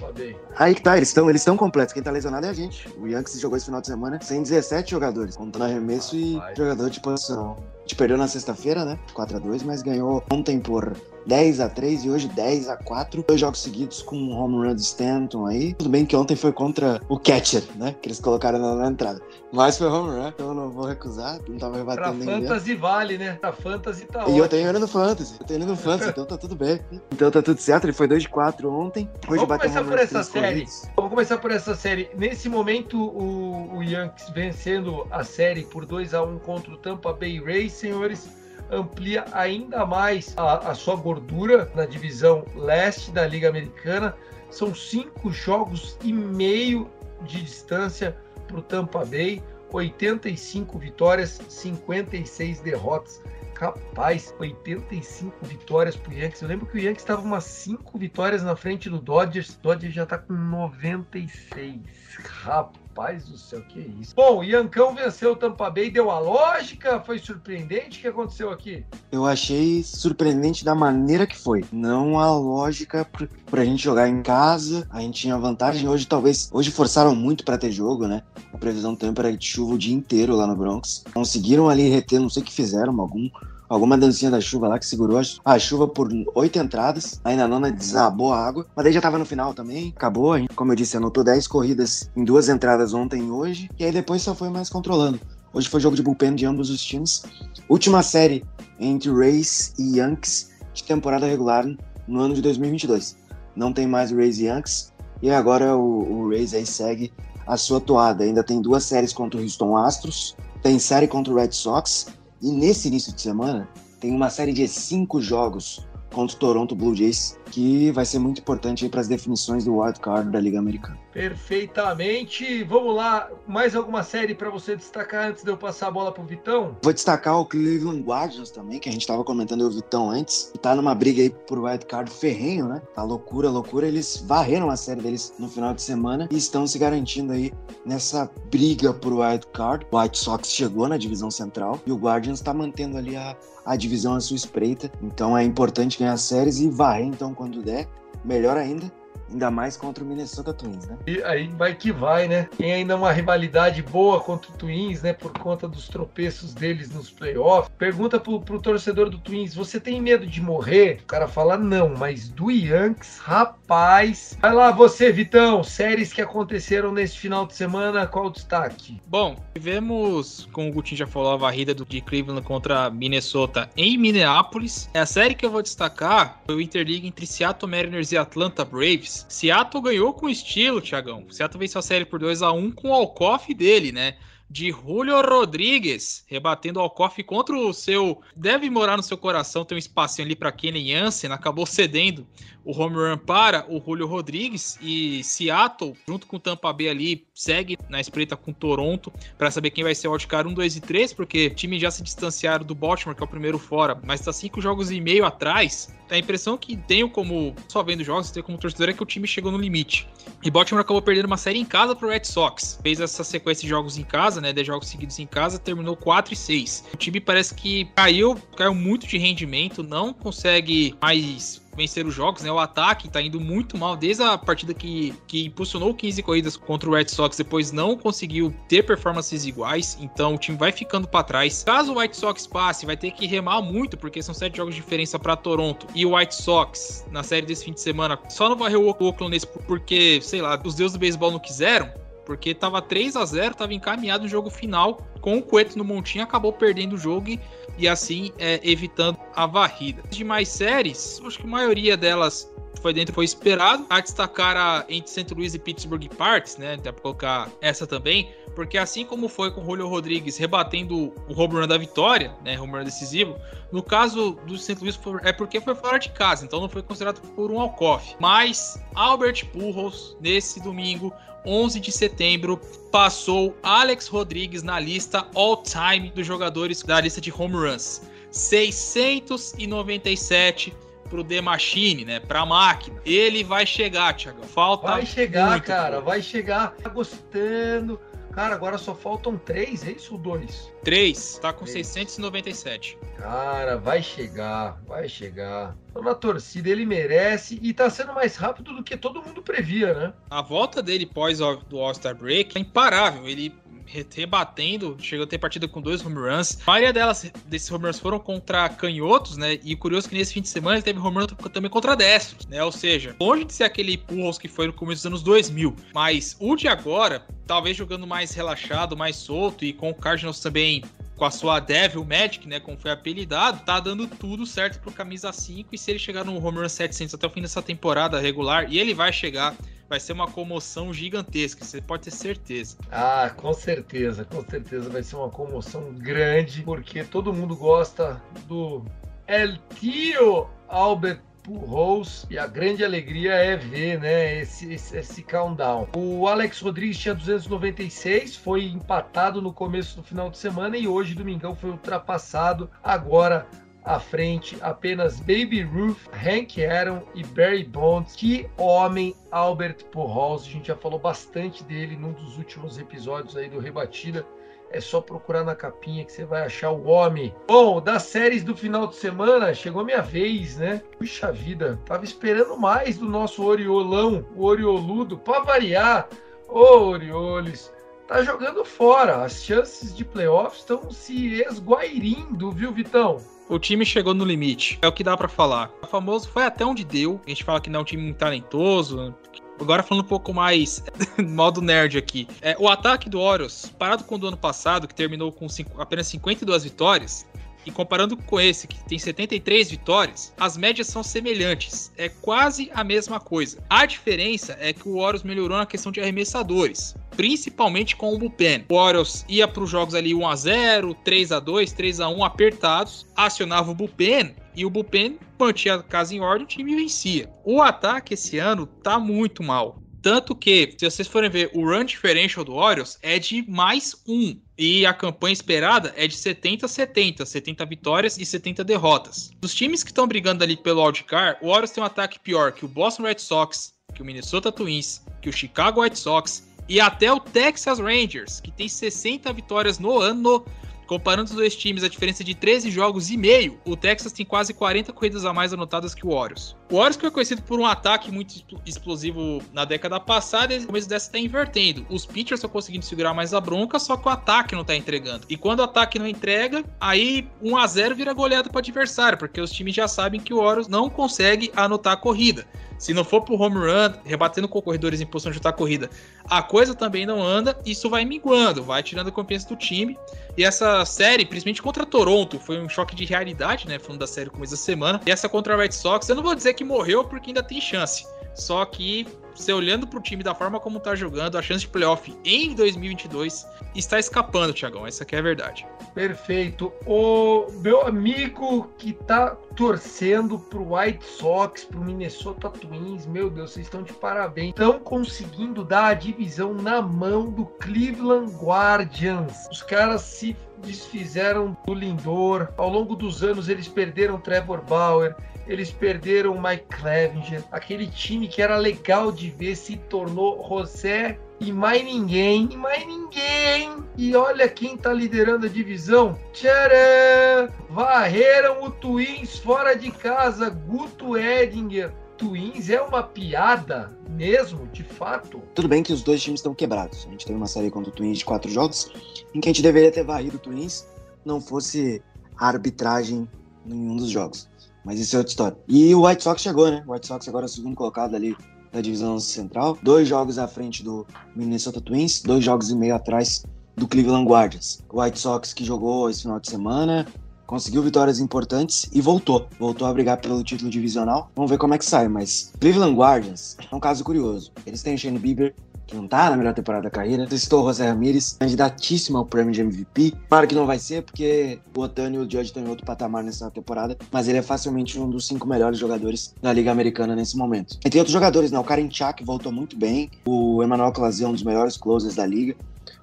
Aí que tá, eles estão eles tão completos. Quem tá lesionado é a gente. O Yankees jogou esse final de semana sem 17 jogadores, contando arremesso e Rapaz. jogador de posição. A gente perdeu na sexta-feira, né? 4x2, mas ganhou ontem por 10 a 3 e hoje 10 a 4 Dois jogos seguidos com um home run de Stanton aí. Tudo bem que ontem foi contra o catcher, né? Que eles colocaram na, na entrada. Mas foi home run, então eu não vou recusar. Não tava Pra rebatendo ninguém. Fantasy vale, né? Pra Fantasy tá E ótimo. eu tenho ele no Fantasy. Eu tenho ele no Fantasy, então tá tudo bem. Então tá tudo certo. Ele foi 2 de 4 ontem. Hoje Vamos bateu começar por essa série. corridas. Vamos começar por essa série. Nesse momento, o, o Yankees vencendo a série por 2 a 1 contra o Tampa Bay Rays, senhores, amplia ainda mais a, a sua gordura na divisão leste da Liga Americana. São cinco jogos e meio de distância para o Tampa Bay, 85 vitórias, 56 derrotas. Capaz, 85 vitórias pro Yankees. Eu lembro que o Yankees estava umas 5 vitórias na frente do Dodgers. O Dodgers já tá com 96. Rapaz do céu, que isso. Bom, o Yancão venceu o Tampa Bay, deu a lógica, foi surpreendente. O que aconteceu aqui? Eu achei surpreendente da maneira que foi. Não a lógica pra, pra gente jogar em casa. A gente tinha vantagem. Hoje, talvez. Hoje forçaram muito pra ter jogo, né? A previsão do tempo era de chuva o dia inteiro lá no Bronx. Conseguiram ali reter, não sei o que fizeram, algum alguma dancinha da chuva lá que segurou a chuva por oito entradas. Aí na nona desabou a água. Mas daí já tava no final também. Acabou. Gente, como eu disse, anotou 10 corridas em duas entradas ontem e hoje. E aí depois só foi mais controlando. Hoje foi jogo de bullpen de ambos os times. Última série entre Rays e Yankees de temporada regular no ano de 2022. Não tem mais Rays e Yankees. E agora o, o Rays aí segue a sua toada. Ainda tem duas séries contra o Houston Astros. Tem série contra o Red Sox e nesse início de semana, tem uma série de cinco jogos contra o Toronto Blue Jays, que vai ser muito importante para as definições do wild card da Liga Americana. Perfeitamente. Vamos lá, mais alguma série para você destacar antes de eu passar a bola pro Vitão? Vou destacar o Cleveland Guardians também, que a gente estava comentando o Vitão antes, e tá numa briga aí por wild card ferrenho, né? Tá loucura, loucura. Eles varreram a série deles no final de semana e estão se garantindo aí nessa briga por wild card. O White Sox chegou na divisão central e o Guardians está mantendo ali a, a divisão à sua espreita. Então é importante ganhar séries e varrer então quando der. Melhor ainda, Ainda mais contra o Minnesota Twins, né? E aí vai que vai, né? Tem ainda uma rivalidade boa contra o Twins, né? Por conta dos tropeços deles nos playoffs. Pergunta pro, pro torcedor do Twins: você tem medo de morrer? O cara fala não, mas do Yankees, rapaz. Vai lá, você, Vitão. Séries que aconteceram nesse final de semana, qual o destaque? Bom, tivemos, como o Gutinho já falou, a varrida do de Cleveland contra Minnesota em Minneapolis. É a série que eu vou destacar foi o Interleague entre Seattle Mariners e Atlanta Braves. Seattle ganhou com estilo, Thiagão. Seattle venceu a série por 2 a 1 com o Alcoff dele, né? de Julio Rodrigues, rebatendo ao Alcoff contra o seu. Deve morar no seu coração, tem um espacinho ali para Kenny Jansen, acabou cedendo o home run para o Julio Rodrigues e Seattle, junto com o Tampa Bay ali, segue na espreita com Toronto para saber quem vai ser o wildcard 1, 2 e 3, porque o time já se distanciaram do Baltimore, que é o primeiro fora, mas está cinco jogos e meio atrás. A impressão que tenho como, só vendo jogos, tenho como torcedor é que o time chegou no limite. E Baltimore acabou perdendo uma série em casa para o Red Sox. Fez essa sequência de jogos em casa, né, 10 jogos seguidos em casa, terminou 4 e 6. O time parece que caiu, caiu muito de rendimento, não consegue mais vencer os jogos, né? O ataque tá indo muito mal desde a partida que, que impulsionou 15 corridas contra o Red Sox, depois não conseguiu ter performances iguais, então o time vai ficando para trás. Caso o White Sox passe, vai ter que remar muito, porque são sete jogos de diferença para Toronto e o White Sox na série desse fim de semana só não varreu o Oakland nesse porque, sei lá, os deuses do beisebol não quiseram porque tava 3 a 0 tava encaminhado o jogo final com o Cueto no montinho, acabou perdendo o jogo e, e assim é, evitando a varrida. De mais séries, acho que a maioria delas foi dentro foi esperado. A destacar a entre St. Louis e Pittsburgh Parks, né? Até colocar essa também, porque assim como foi com o Julio Rodrigues rebatendo o home run da vitória, né? Home run decisivo, no caso do St. Louis é porque foi fora de casa, então não foi considerado por um walk-off. Mas Albert Pujols nesse domingo 11 de setembro, passou Alex Rodrigues na lista all-time dos jogadores da lista de home runs. 697 pro The Machine, né? Pra máquina. Ele vai chegar, Thiago. Falta. Vai chegar, muito, cara. pô. Vai chegar. Tá gostando. Cara, agora só faltam três, é isso ou dois? 3, tá com Três. 697. Cara, vai chegar, vai chegar. Tô na torcida, ele merece e tá sendo mais rápido do que todo mundo previa, né? A volta dele pós do All-Star Break é imparável. Ele rebatendo, chegou a ter partida com dois home runs. A maioria delas, desses home runs foram contra canhotos, né? E curioso que nesse fim de semana ele teve home run também contra destros, né? Ou seja, longe de ser aquele Pujols que foi no começo dos anos 2000. Mas o de agora, talvez jogando mais relaxado, mais solto e com o Cardinals também com a sua Devil Magic, né, como foi apelidado, tá dando tudo certo pro camisa 5 e se ele chegar no home run 700 até o fim dessa temporada regular, e ele vai chegar, vai ser uma comoção gigantesca, você pode ter certeza. Ah, com certeza, com certeza vai ser uma comoção grande, porque todo mundo gosta do El Tio Albert Pujols e a grande alegria é ver, né, esse, esse, esse countdown. O Alex Rodrigues tinha 296, foi empatado no começo do final de semana e hoje, domingão, foi ultrapassado. Agora à frente apenas Baby Ruth, Hank Aaron e Barry Bonds. Que homem, Albert Pujols. A gente já falou bastante dele num dos últimos episódios aí do Rebatida. É só procurar na capinha que você vai achar o homem. Bom, das séries do final de semana, chegou minha vez, né? Puxa vida, tava esperando mais do nosso Oriolão, o Orioludo, para variar. Ô, Orioles, tá jogando fora. As chances de playoffs estão se esguairindo, viu, Vitão? O time chegou no limite, é o que dá para falar. O famoso foi até onde deu. A gente fala que não é um time muito talentoso. Agora falando um pouco mais modo nerd aqui. É, o ataque do Orioles, parado com o do ano passado, que terminou com cinco, apenas 52 vitórias, e comparando com esse, que tem 73 vitórias, as médias são semelhantes. É quase a mesma coisa. A diferença é que o Orioles melhorou na questão de arremessadores. Principalmente com o Bullpen. O Orioles ia para os jogos ali 1x0, 3x2, 3x1 apertados, acionava o Bullpen e o Bullpen mantinha a casa em ordem, o time vencia. O ataque esse ano tá muito mal. Tanto que, se vocês forem ver, o run differential do Orioles é de mais um. E a campanha esperada é de 70 a 70, 70 vitórias e 70 derrotas. Dos times que estão brigando ali pelo wildcard, o Orioles tem um ataque pior que o Boston Red Sox, que o Minnesota Twins, que o Chicago White Sox e até o Texas Rangers, que tem 60 vitórias no ano Comparando os dois times, a diferença de 13 jogos e meio, o Texas tem quase 40 corridas a mais anotadas que o Warriors. O Warriors que foi conhecido por um ataque muito explosivo na década passada, e no começo dessa está invertendo. Os pitchers estão conseguindo segurar mais a bronca, só que o ataque não está entregando. E quando o ataque não entrega, aí 1 a 0 vira goleada para o adversário, porque os times já sabem que o Warriors não consegue anotar a corrida. Se não for pro home run, rebatendo com corredores em posição de chutar a corrida, a coisa também não anda, isso vai minguando, vai tirando a confiança do time. E essa série, principalmente contra Toronto, foi um choque de realidade, né? Falando da série começo da semana. E essa contra a Red Sox, eu não vou dizer que morreu porque ainda tem chance. Só que, você olhando pro time da forma como tá jogando, a chance de playoff em 2022 está escapando, Tiagão. Essa aqui é a verdade. Perfeito. O meu amigo que tá torcendo pro White Sox, pro Minnesota Twins, meu Deus, vocês estão de parabéns. Estão conseguindo dar a divisão na mão do Cleveland Guardians. Os caras se desfizeram do Lindor. Ao longo dos anos, eles perderam Trevor Bauer, eles perderam Mike Clevinger. Aquele time que era legal de ver se tornou José e mais ninguém, e mais ninguém. E olha quem tá liderando a divisão. Tcharam! Varreram o Twins fora de casa. Guto Edinger. Twins é uma piada mesmo, de fato. Tudo bem que os dois times estão quebrados. A gente teve uma série contra o Twins de quatro jogos, em que a gente deveria ter varrido o Twins, não fosse a arbitragem em um dos jogos. Mas isso é outra história. E o White Sox chegou, né? O White Sox agora é o segundo colocado ali da divisão central, dois jogos à frente do Minnesota Twins, dois jogos e meio atrás do Cleveland Guardians. O White Sox que jogou esse final de semana, conseguiu vitórias importantes e voltou. Voltou a brigar pelo título divisional. Vamos ver como é que sai, mas Cleveland Guardians é um caso curioso. Eles têm Shane Bieber, que não tá na melhor temporada da carreira. Citou o José Ramirez, candidatíssimo ao prêmio de MVP. Claro que não vai ser, porque o Otani e o Judge estão em outro patamar nessa temporada, mas ele é facilmente um dos cinco melhores jogadores da Liga Americana nesse momento. E tem outros jogadores, né? O Karen Chak voltou muito bem, o Emmanuel Clasier é um dos melhores closers da liga.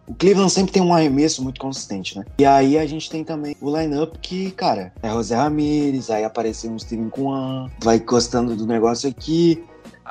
O Cleveland sempre tem um arremesso muito consistente, né? E aí a gente tem também o lineup que, cara, é José Ramirez, aí apareceu um Steven Kwan, vai gostando do negócio aqui,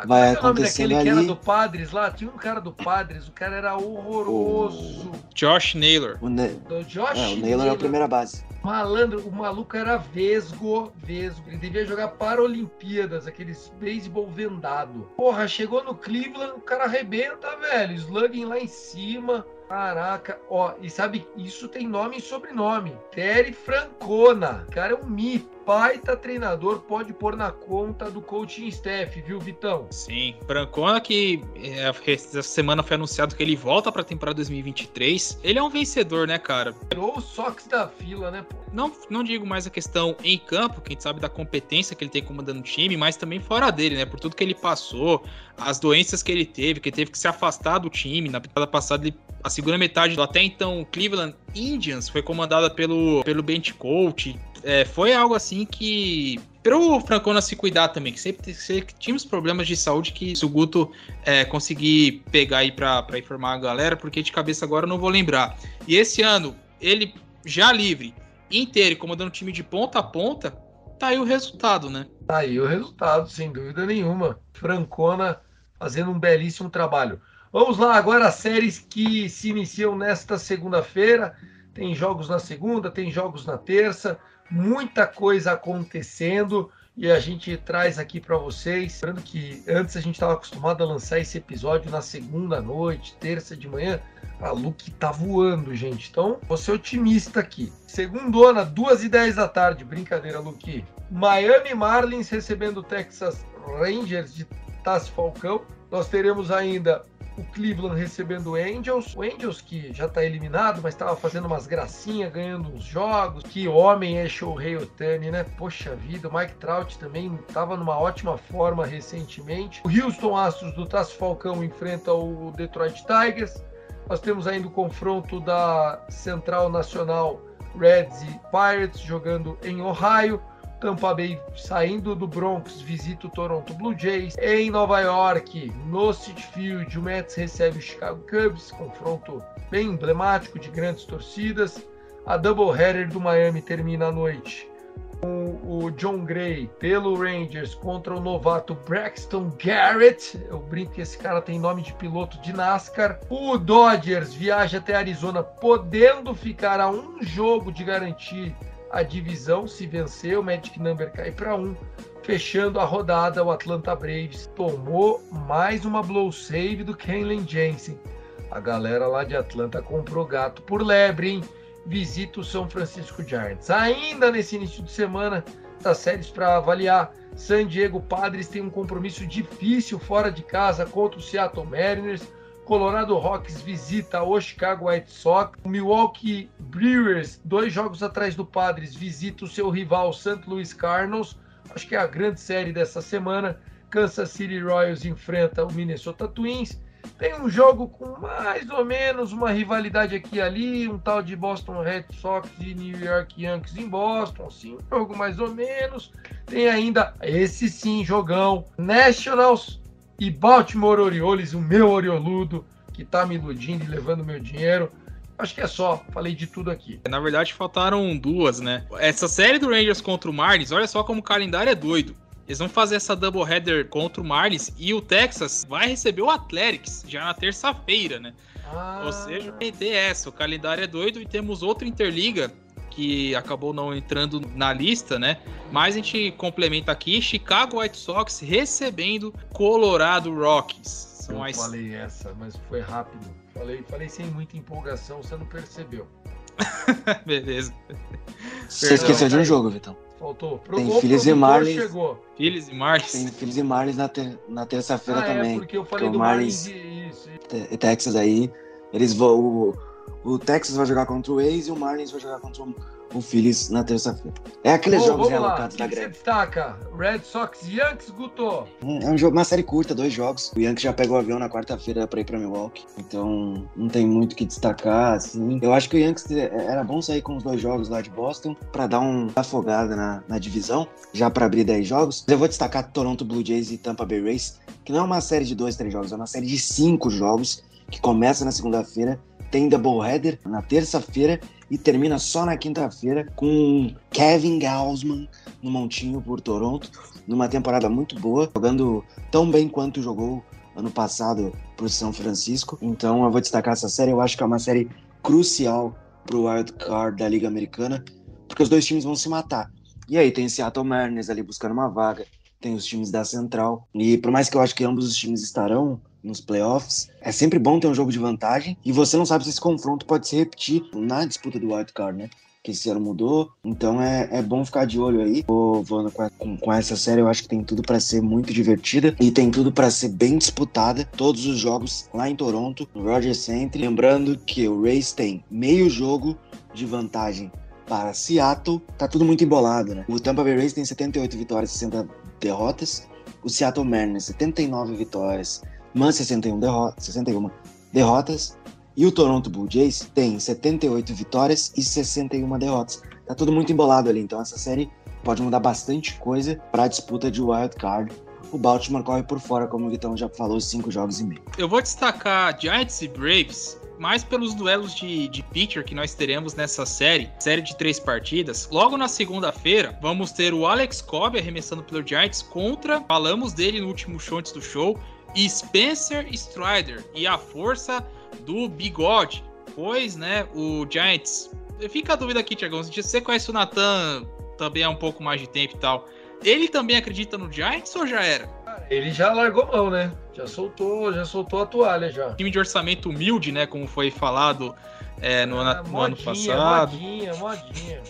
vai é o nome acontecendo daquele que era ali. do Padres lá? Tinha um cara do Padres, o cara era horroroso. Josh Naylor. O, ne Do Josh é, o Naylor é a primeira base. Malandro, o maluco era vesgo, vesgo. Ele devia jogar para Olimpíadas, aqueles beisebol vendado. Porra, chegou no Cleveland, o cara arrebenta, velho. Slugging lá em cima. Caraca, ó, e sabe, isso tem nome e sobrenome. Terry Francona. O cara é um mito. Baita treinador, pode pôr na conta do coaching staff, viu, Vitão? Sim, Brancona que é, essa semana foi anunciado que ele volta pra temporada 2023. Ele é um vencedor, né, cara? Tirou o Sox da fila, né, pô? Não, não digo mais a questão em campo, que a gente sabe da competência que ele tem comandando o time, mas também fora dele, né? Por tudo que ele passou, as doenças que ele teve, que ele teve que se afastar do time. Na temporada passada, ele, a segunda metade do até então Cleveland Indians foi comandada pelo, pelo bench coach. É, foi algo assim que Pro Francona se cuidar também, que sempre, sempre tínhamos problemas de saúde que se o Guto é, conseguir pegar aí pra informar a galera, porque de cabeça agora eu não vou lembrar. E esse ano, ele já livre, inteiro, comandando o time de ponta a ponta, tá aí o resultado, né? Tá aí o resultado, sem dúvida nenhuma. Francona fazendo um belíssimo trabalho. Vamos lá, agora as séries que se iniciam nesta segunda-feira. Tem jogos na segunda, tem jogos na terça, muita coisa acontecendo e a gente traz aqui para vocês. Lembrando que antes a gente estava acostumado a lançar esse episódio na segunda noite, terça de manhã. A Luke tá voando, gente. Então, vou ser otimista aqui. Segundona, 2 e 10 da tarde. Brincadeira, Luke. Miami Marlins recebendo o Texas Rangers de Taz Falcão. Nós teremos ainda o Cleveland recebendo o Angels. O Angels que já está eliminado, mas estava fazendo umas gracinhas, ganhando uns jogos. Que homem é Shohei Otani, né? Poxa vida, o Mike Trout também estava numa ótima forma recentemente. O Houston Astros do Tasso Falcão enfrenta o Detroit Tigers. Nós temos ainda o confronto da Central Nacional Reds e Pirates jogando em Ohio. Tampa Bay saindo do Bronx visita o Toronto Blue Jays. Em Nova York, no Citi Field, o Mets recebe o Chicago Cubs, confronto bem emblemático de grandes torcidas. A doubleheader do Miami termina à noite com o John Gray pelo Rangers contra o novato Braxton Garrett. Eu brinco que esse cara tem nome de piloto de NASCAR. O Dodgers viaja até Arizona, podendo ficar a um jogo de garantir a divisão se vencer, o Magic Number cai para um. Fechando a rodada, o Atlanta Braves tomou mais uma blow save do Kenley Jensen. A galera lá de Atlanta comprou gato por lebre, hein? Visita o São Francisco Giants. Ainda nesse início de semana, das séries para avaliar. San Diego Padres tem um compromisso difícil fora de casa contra o Seattle Mariners. Colorado Rocks visita o Chicago White Sox. O Milwaukee Brewers, dois jogos atrás do Padres, visita o seu rival St. Louis Cardinals. Acho que é a grande série dessa semana. Kansas City Royals enfrenta o Minnesota Twins. Tem um jogo com mais ou menos uma rivalidade aqui e ali, um tal de Boston Red Sox e New York Yankees em Boston, assim, um jogo mais ou menos. Tem ainda esse sim, jogão, Nationals e Baltimore Orioles, o meu Orioludo, que tá me iludindo e levando meu dinheiro. Acho que é só, falei de tudo aqui. Na verdade, faltaram duas, né? Essa série do Rangers contra o Marlins, olha só como o calendário é doido. Eles vão fazer essa doubleheader contra o Marlins e o Texas vai receber o Athletics já na terça-feira, né? Ah. Ou seja, ter essa. O calendário é doido e temos outra Interliga que acabou não entrando na lista, né? Mas a gente complementa aqui Chicago White Sox recebendo Colorado Rockies. São Eu as... falei essa, mas foi rápido. Falei, falei sem muita empolgação, você não percebeu. Beleza. Você esqueceu de um jogo, Vitão. Faltou. Pro tem Phillies e Marlins. Chegou. Phillies e Marlins. Tem Phillies e Marlins na, ter, na terça-feira ah, também. É, porque eu falei porque do Marlins e, isso. e Texas aí. Eles vão. O, Texas vai jogar contra o Ace e o Marlins vai jogar contra o Phillies na terça-feira. É aqueles jogos realocados da greve. Você destaca? Red Sox Yankees, Guto? É um jogo, uma série curta, dois jogos. O Yankees já pegou o avião na quarta-feira para ir para Milwaukee. Então, não tem muito o que destacar, assim. Eu acho que o Yankees é, era bom sair com os dois jogos lá de Boston para dar uma afogada na, na divisão, já para abrir 10 jogos. Eu vou destacar Toronto Blue Jays e Tampa Bay Rays, que não é uma série de dois, três jogos, é uma série de cinco jogos que começa na segunda-feira, tem doubleheader na terça-feira e termina só na quinta-feira com Kevin Gausman no montinho por Toronto, numa temporada muito boa, jogando tão bem quanto jogou ano passado por São Francisco. Então eu vou destacar essa série, eu acho que é uma série crucial para o wild card da Liga Americana, porque os dois times vão se matar. E aí tem Seattle Mariners ali buscando uma vaga, tem os times da Central. E por mais que eu acho que ambos os times estarão nos playoffs. É sempre bom ter um jogo de vantagem e você não sabe se esse confronto pode se repetir na disputa do wild card, né? Que esse ano mudou, então é, é bom ficar de olho aí. Vou, vou com, com, essa série, eu acho que tem tudo para ser muito divertida e tem tudo para ser bem disputada. Todos os jogos lá em Toronto, no Rogers Center. Lembrando que o Rays tem meio jogo de vantagem para Seattle. Tá tudo muito embolado, né? O Tampa Bay Rays tem 78 vitórias e 60 derrotas. O Seattle Mariners 79 vitórias mas 61, derro 61 derrotas. E o Toronto Blue Jays tem 78 vitórias e 61 derrotas. Tá tudo muito embolado ali, então essa série pode mudar bastante coisa para a disputa de wild card. O Baltimore corre por fora, como o Vitão já falou, cinco jogos e meio. Eu vou destacar Giants e Braves mais pelos duelos de, de pitcher que nós teremos nessa série, série de três partidas. Logo na segunda-feira, vamos ter o Alex Cobb arremessando pelo Giants contra, falamos dele no último show antes do show, Spencer Strider e a força do bigode, pois, né, o Giants. Fica a dúvida aqui, Tiagão, se você conhece o Nathan também há um pouco mais de tempo e tal, ele também acredita no Giants ou já era? Ele já largou mão, né? Já soltou, já soltou a toalha já. Time de orçamento humilde, né, como foi falado é, no, Ah, no ano passado. Modinha, modinha.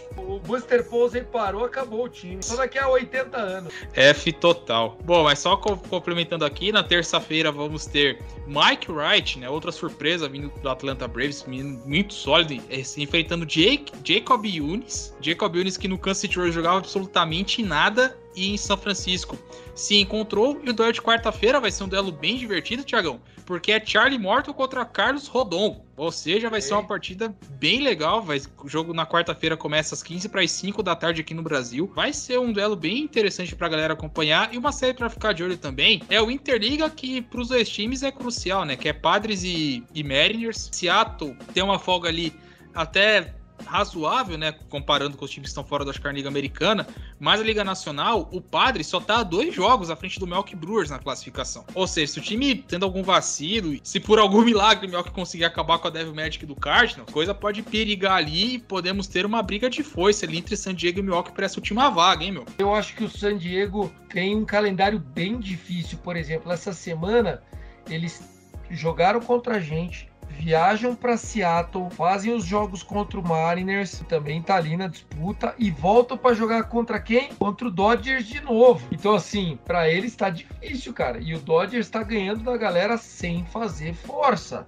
Buster Posey parou, acabou o time. Só daqui a 80 anos. F total. Bom, mas só co- complementando aqui, na terça-feira vamos ter Mike Wright, né? Outra surpresa vindo do Atlanta Braves, muito sólido, se enfrentando Jake, Jacob Yunis. Jacob Yunis que no Kansas City Royals jogava absolutamente nada e em São Francisco se encontrou. E o duelo de quarta-feira vai ser um duelo bem divertido, Tiagão, porque é Charlie Morton contra Carlos Rodon. Ou seja, vai ser uma Ei. partida bem legal. Vai, o jogo na quarta-feira começa às 15 para as 5 da tarde aqui no Brasil. Vai ser um duelo bem interessante para a galera acompanhar. E uma série para ficar de olho também é o Interliga, que para os dois times é crucial, né? Que é Padres e, e Mariners. Seattle tem uma folga ali até razoável, né, comparando com os times que estão fora da Liga Americana, mas a Liga Nacional, o Padre só tá a dois jogos à frente do Milwaukee Brewers na classificação. Ou seja, se o time tendo algum vacilo, se por algum milagre o Milwaukee conseguir acabar com a Devil Magic do Cardinals, a coisa pode perigar ali e podemos ter uma briga de foice ali entre San Diego e Milwaukee para essa última vaga, hein, meu? Eu acho que o San Diego tem um calendário bem difícil. Por exemplo, essa semana eles jogaram contra a gente, viajam para Seattle, fazem os jogos contra o Mariners, também tá ali na disputa, e voltam para jogar contra quem? Contra o Dodgers de novo. Então, assim, para eles tá difícil, cara. E o Dodgers tá ganhando da galera sem fazer força.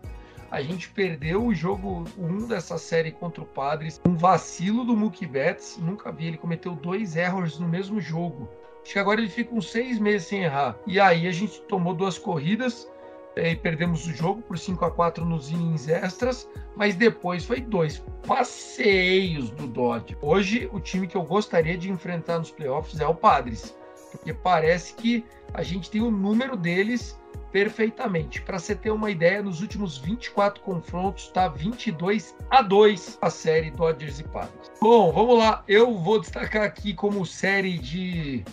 A gente perdeu o jogo 1 dessa série contra o Padres. Um vacilo do Mookie Betts. Nunca vi. Ele cometeu dois erros no mesmo jogo. Acho que agora ele fica uns seis meses sem errar. E aí a gente tomou duas corridas e perdemos o jogo por 5 a 4 nos innings extras. Mas depois foi dois passeios do Dodge. Hoje, o time que eu gostaria de enfrentar nos playoffs é o Padres. Porque parece que a gente tem o número deles perfeitamente. Para você ter uma ideia, nos últimos 24 confrontos tá 22 a 2 a série Dodgers e Padres. Bom, vamos lá. Eu vou destacar aqui como série de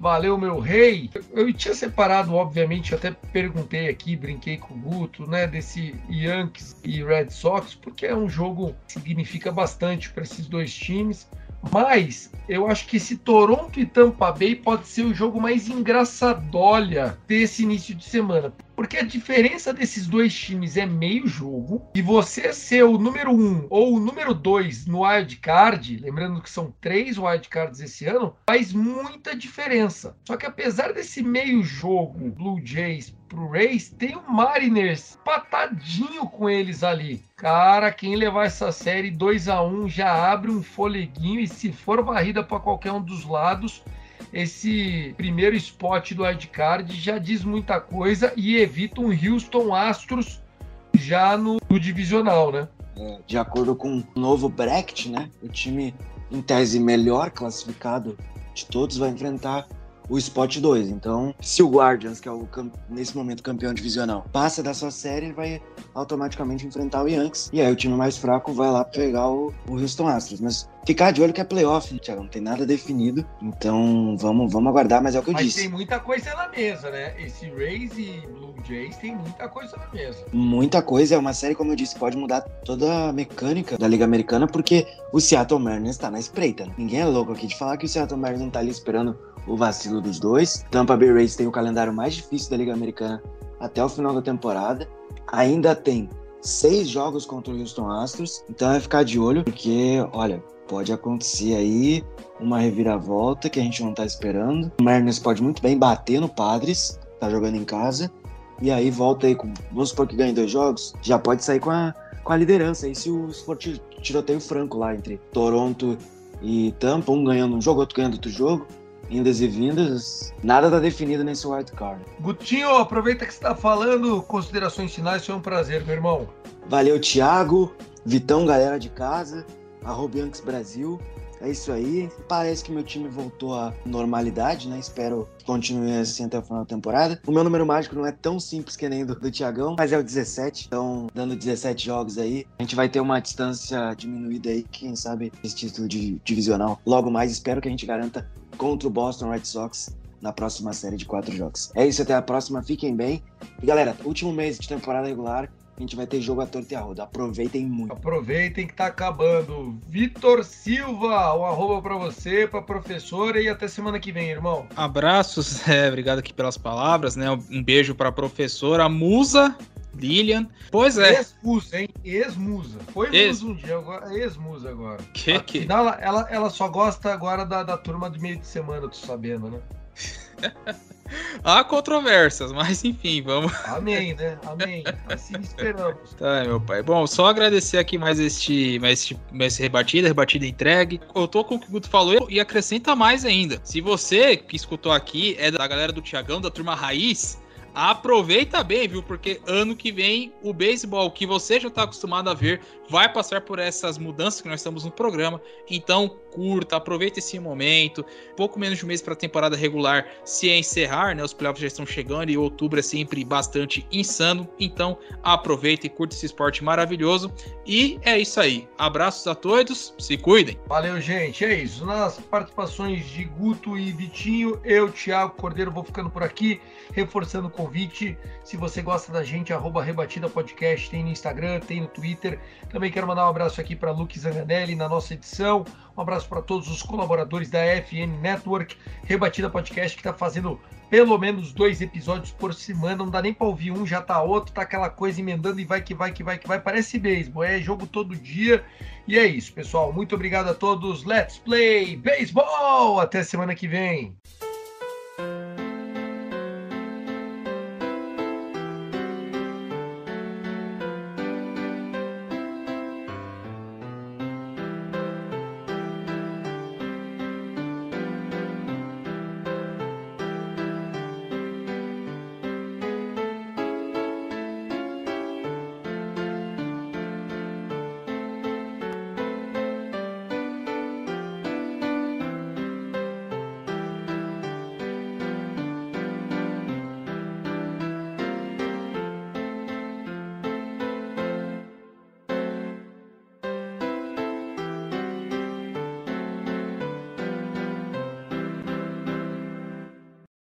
Valeu, meu rei. Eu tinha separado, obviamente, até perguntei aqui, brinquei com o Guto, né, desse Yankees e Red Sox, porque é um jogo que significa bastante para esses dois times. Mas eu acho que esse Toronto e Tampa Bay pode ser o jogo mais engraçadolha desse início de semana. Porque a diferença desses dois times é meio jogo. E você ser o número um ou o número dois no wild card, lembrando que são três wild cards esse ano, faz muita diferença. Só que apesar desse meio jogo, Blue Jays pro Rays, tem o Mariners patadinho com eles ali. Cara, quem levar essa série 2 a 1 já abre um foleguinho e se for varrida para qualquer um dos lados, esse primeiro spot do wildcard já diz muita coisa e evita um Houston Astros já no, no divisional, né? É, de acordo com o novo bracket, né? O time, em tese, melhor classificado de todos vai enfrentar o Spot 2. Então, se o Guardians, que é o nesse momento campeão divisional, passa da sua série, ele vai automaticamente enfrentar o Yankees. E aí o time mais fraco vai lá pegar o, o Houston Astros. Mas ficar de olho que é playoff, Thiago, não tem nada definido. Então, vamos, vamos aguardar, mas é o que eu Mas disse. tem muita coisa na mesa, né? Esse Rays e Blue Jays tem muita coisa na mesa. Muita coisa, é uma série, como eu disse, pode mudar toda a mecânica da Liga Americana, porque o Seattle Mariners tá na espreita. né? Ninguém é louco aqui de falar que o Seattle Mariners não tá ali esperando o vacilo dos dois. Tampa Bay Rays tem o calendário mais difícil da Liga Americana até o final da temporada. Ainda tem seis jogos contra o Houston Astros, então é ficar de olho, porque, olha, pode acontecer aí uma reviravolta que a gente não tá esperando. O Mariners pode muito bem bater no Padres, tá jogando em casa, e aí volta aí com. Vamos supor que ganhe dois jogos, já pode sair com a, com a liderança. E se, o, se for ti- tiroteio franco lá entre Toronto e Tampa, um ganhando um jogo, outro ganhando outro jogo, indas e vindas, nada tá definido nesse wild card. Gutinho, aproveita que você está falando, considerações finais, foi um prazer, meu irmão. Valeu, Thiago, Vitão, galera de casa, arroba Yankees Brasil. É isso aí. Parece que meu time voltou à normalidade, né? Espero que continue assim até o final da temporada. O meu número mágico não é tão simples que nem do, do Tiagão, mas é o 17. Então, dando 17 jogos aí, a gente vai ter uma distância diminuída aí, quem sabe, esse título de divisional. Logo mais, espero que a gente garanta contra o Boston Red Sox na próxima série de quatro jogos. É isso, até a próxima. Fiquem bem. E galera, último mês de temporada regular. A gente vai ter jogo a torta e a roda. Aproveitem muito. Aproveitem que tá acabando. Vitor Silva, um arroba pra você, pra professora e até semana que vem, irmão. Abraços, é, obrigado aqui pelas palavras, né? Um beijo pra professora Musa Lilian. Pois é. Ex-musa, hein? Ex-musa. Foi Ex- musa um dia, agora é ex-musa agora. Que que? Afinal, ela, ela, ela só gosta agora da, da turma do meio de semana, tô sabendo, né? Há controvérsias, mas enfim, vamos. Amém, né? Amém. Assim esperamos. Tá, meu pai. Bom, só agradecer aqui mais este, mais este, mais esse rebatida, rebatida entregue. Eu tô com o que o Guto falou e acrescenta mais ainda. Se você que escutou aqui é da galera do Tiagão, da turma Raiz, aproveita bem, viu? Porque ano que vem o beisebol que você já tá acostumado a ver vai passar por essas mudanças que nós estamos no programa. Então, curta, aproveita esse momento. Pouco menos de um mês para a temporada regular se encerrar, né? Os playoffs já estão chegando e outubro é sempre bastante insano. Então, aproveita e curta esse esporte maravilhoso. E é isso aí. Abraços a todos, se cuidem. Valeu, gente. É isso. Nas participações de Guto e Vitinho, eu, Thiago Cordeiro, vou ficando por aqui, reforçando o convite. Se você gosta da gente, arroba Rebatida Podcast, tem no Instagram, tem no Twitter. Também quero mandar um abraço aqui para Luke Zanganelli na nossa edição. Um abraço para todos os colaboradores da FN Network, Rebatida Podcast, que está fazendo pelo menos dois episódios por semana. Não dá nem para ouvir um, já tá outro, tá aquela coisa emendando e vai que vai que vai que vai. Parece beisebol, é jogo todo dia. E é isso, pessoal. Muito obrigado a todos. Let's play beisebol! Até semana que vem.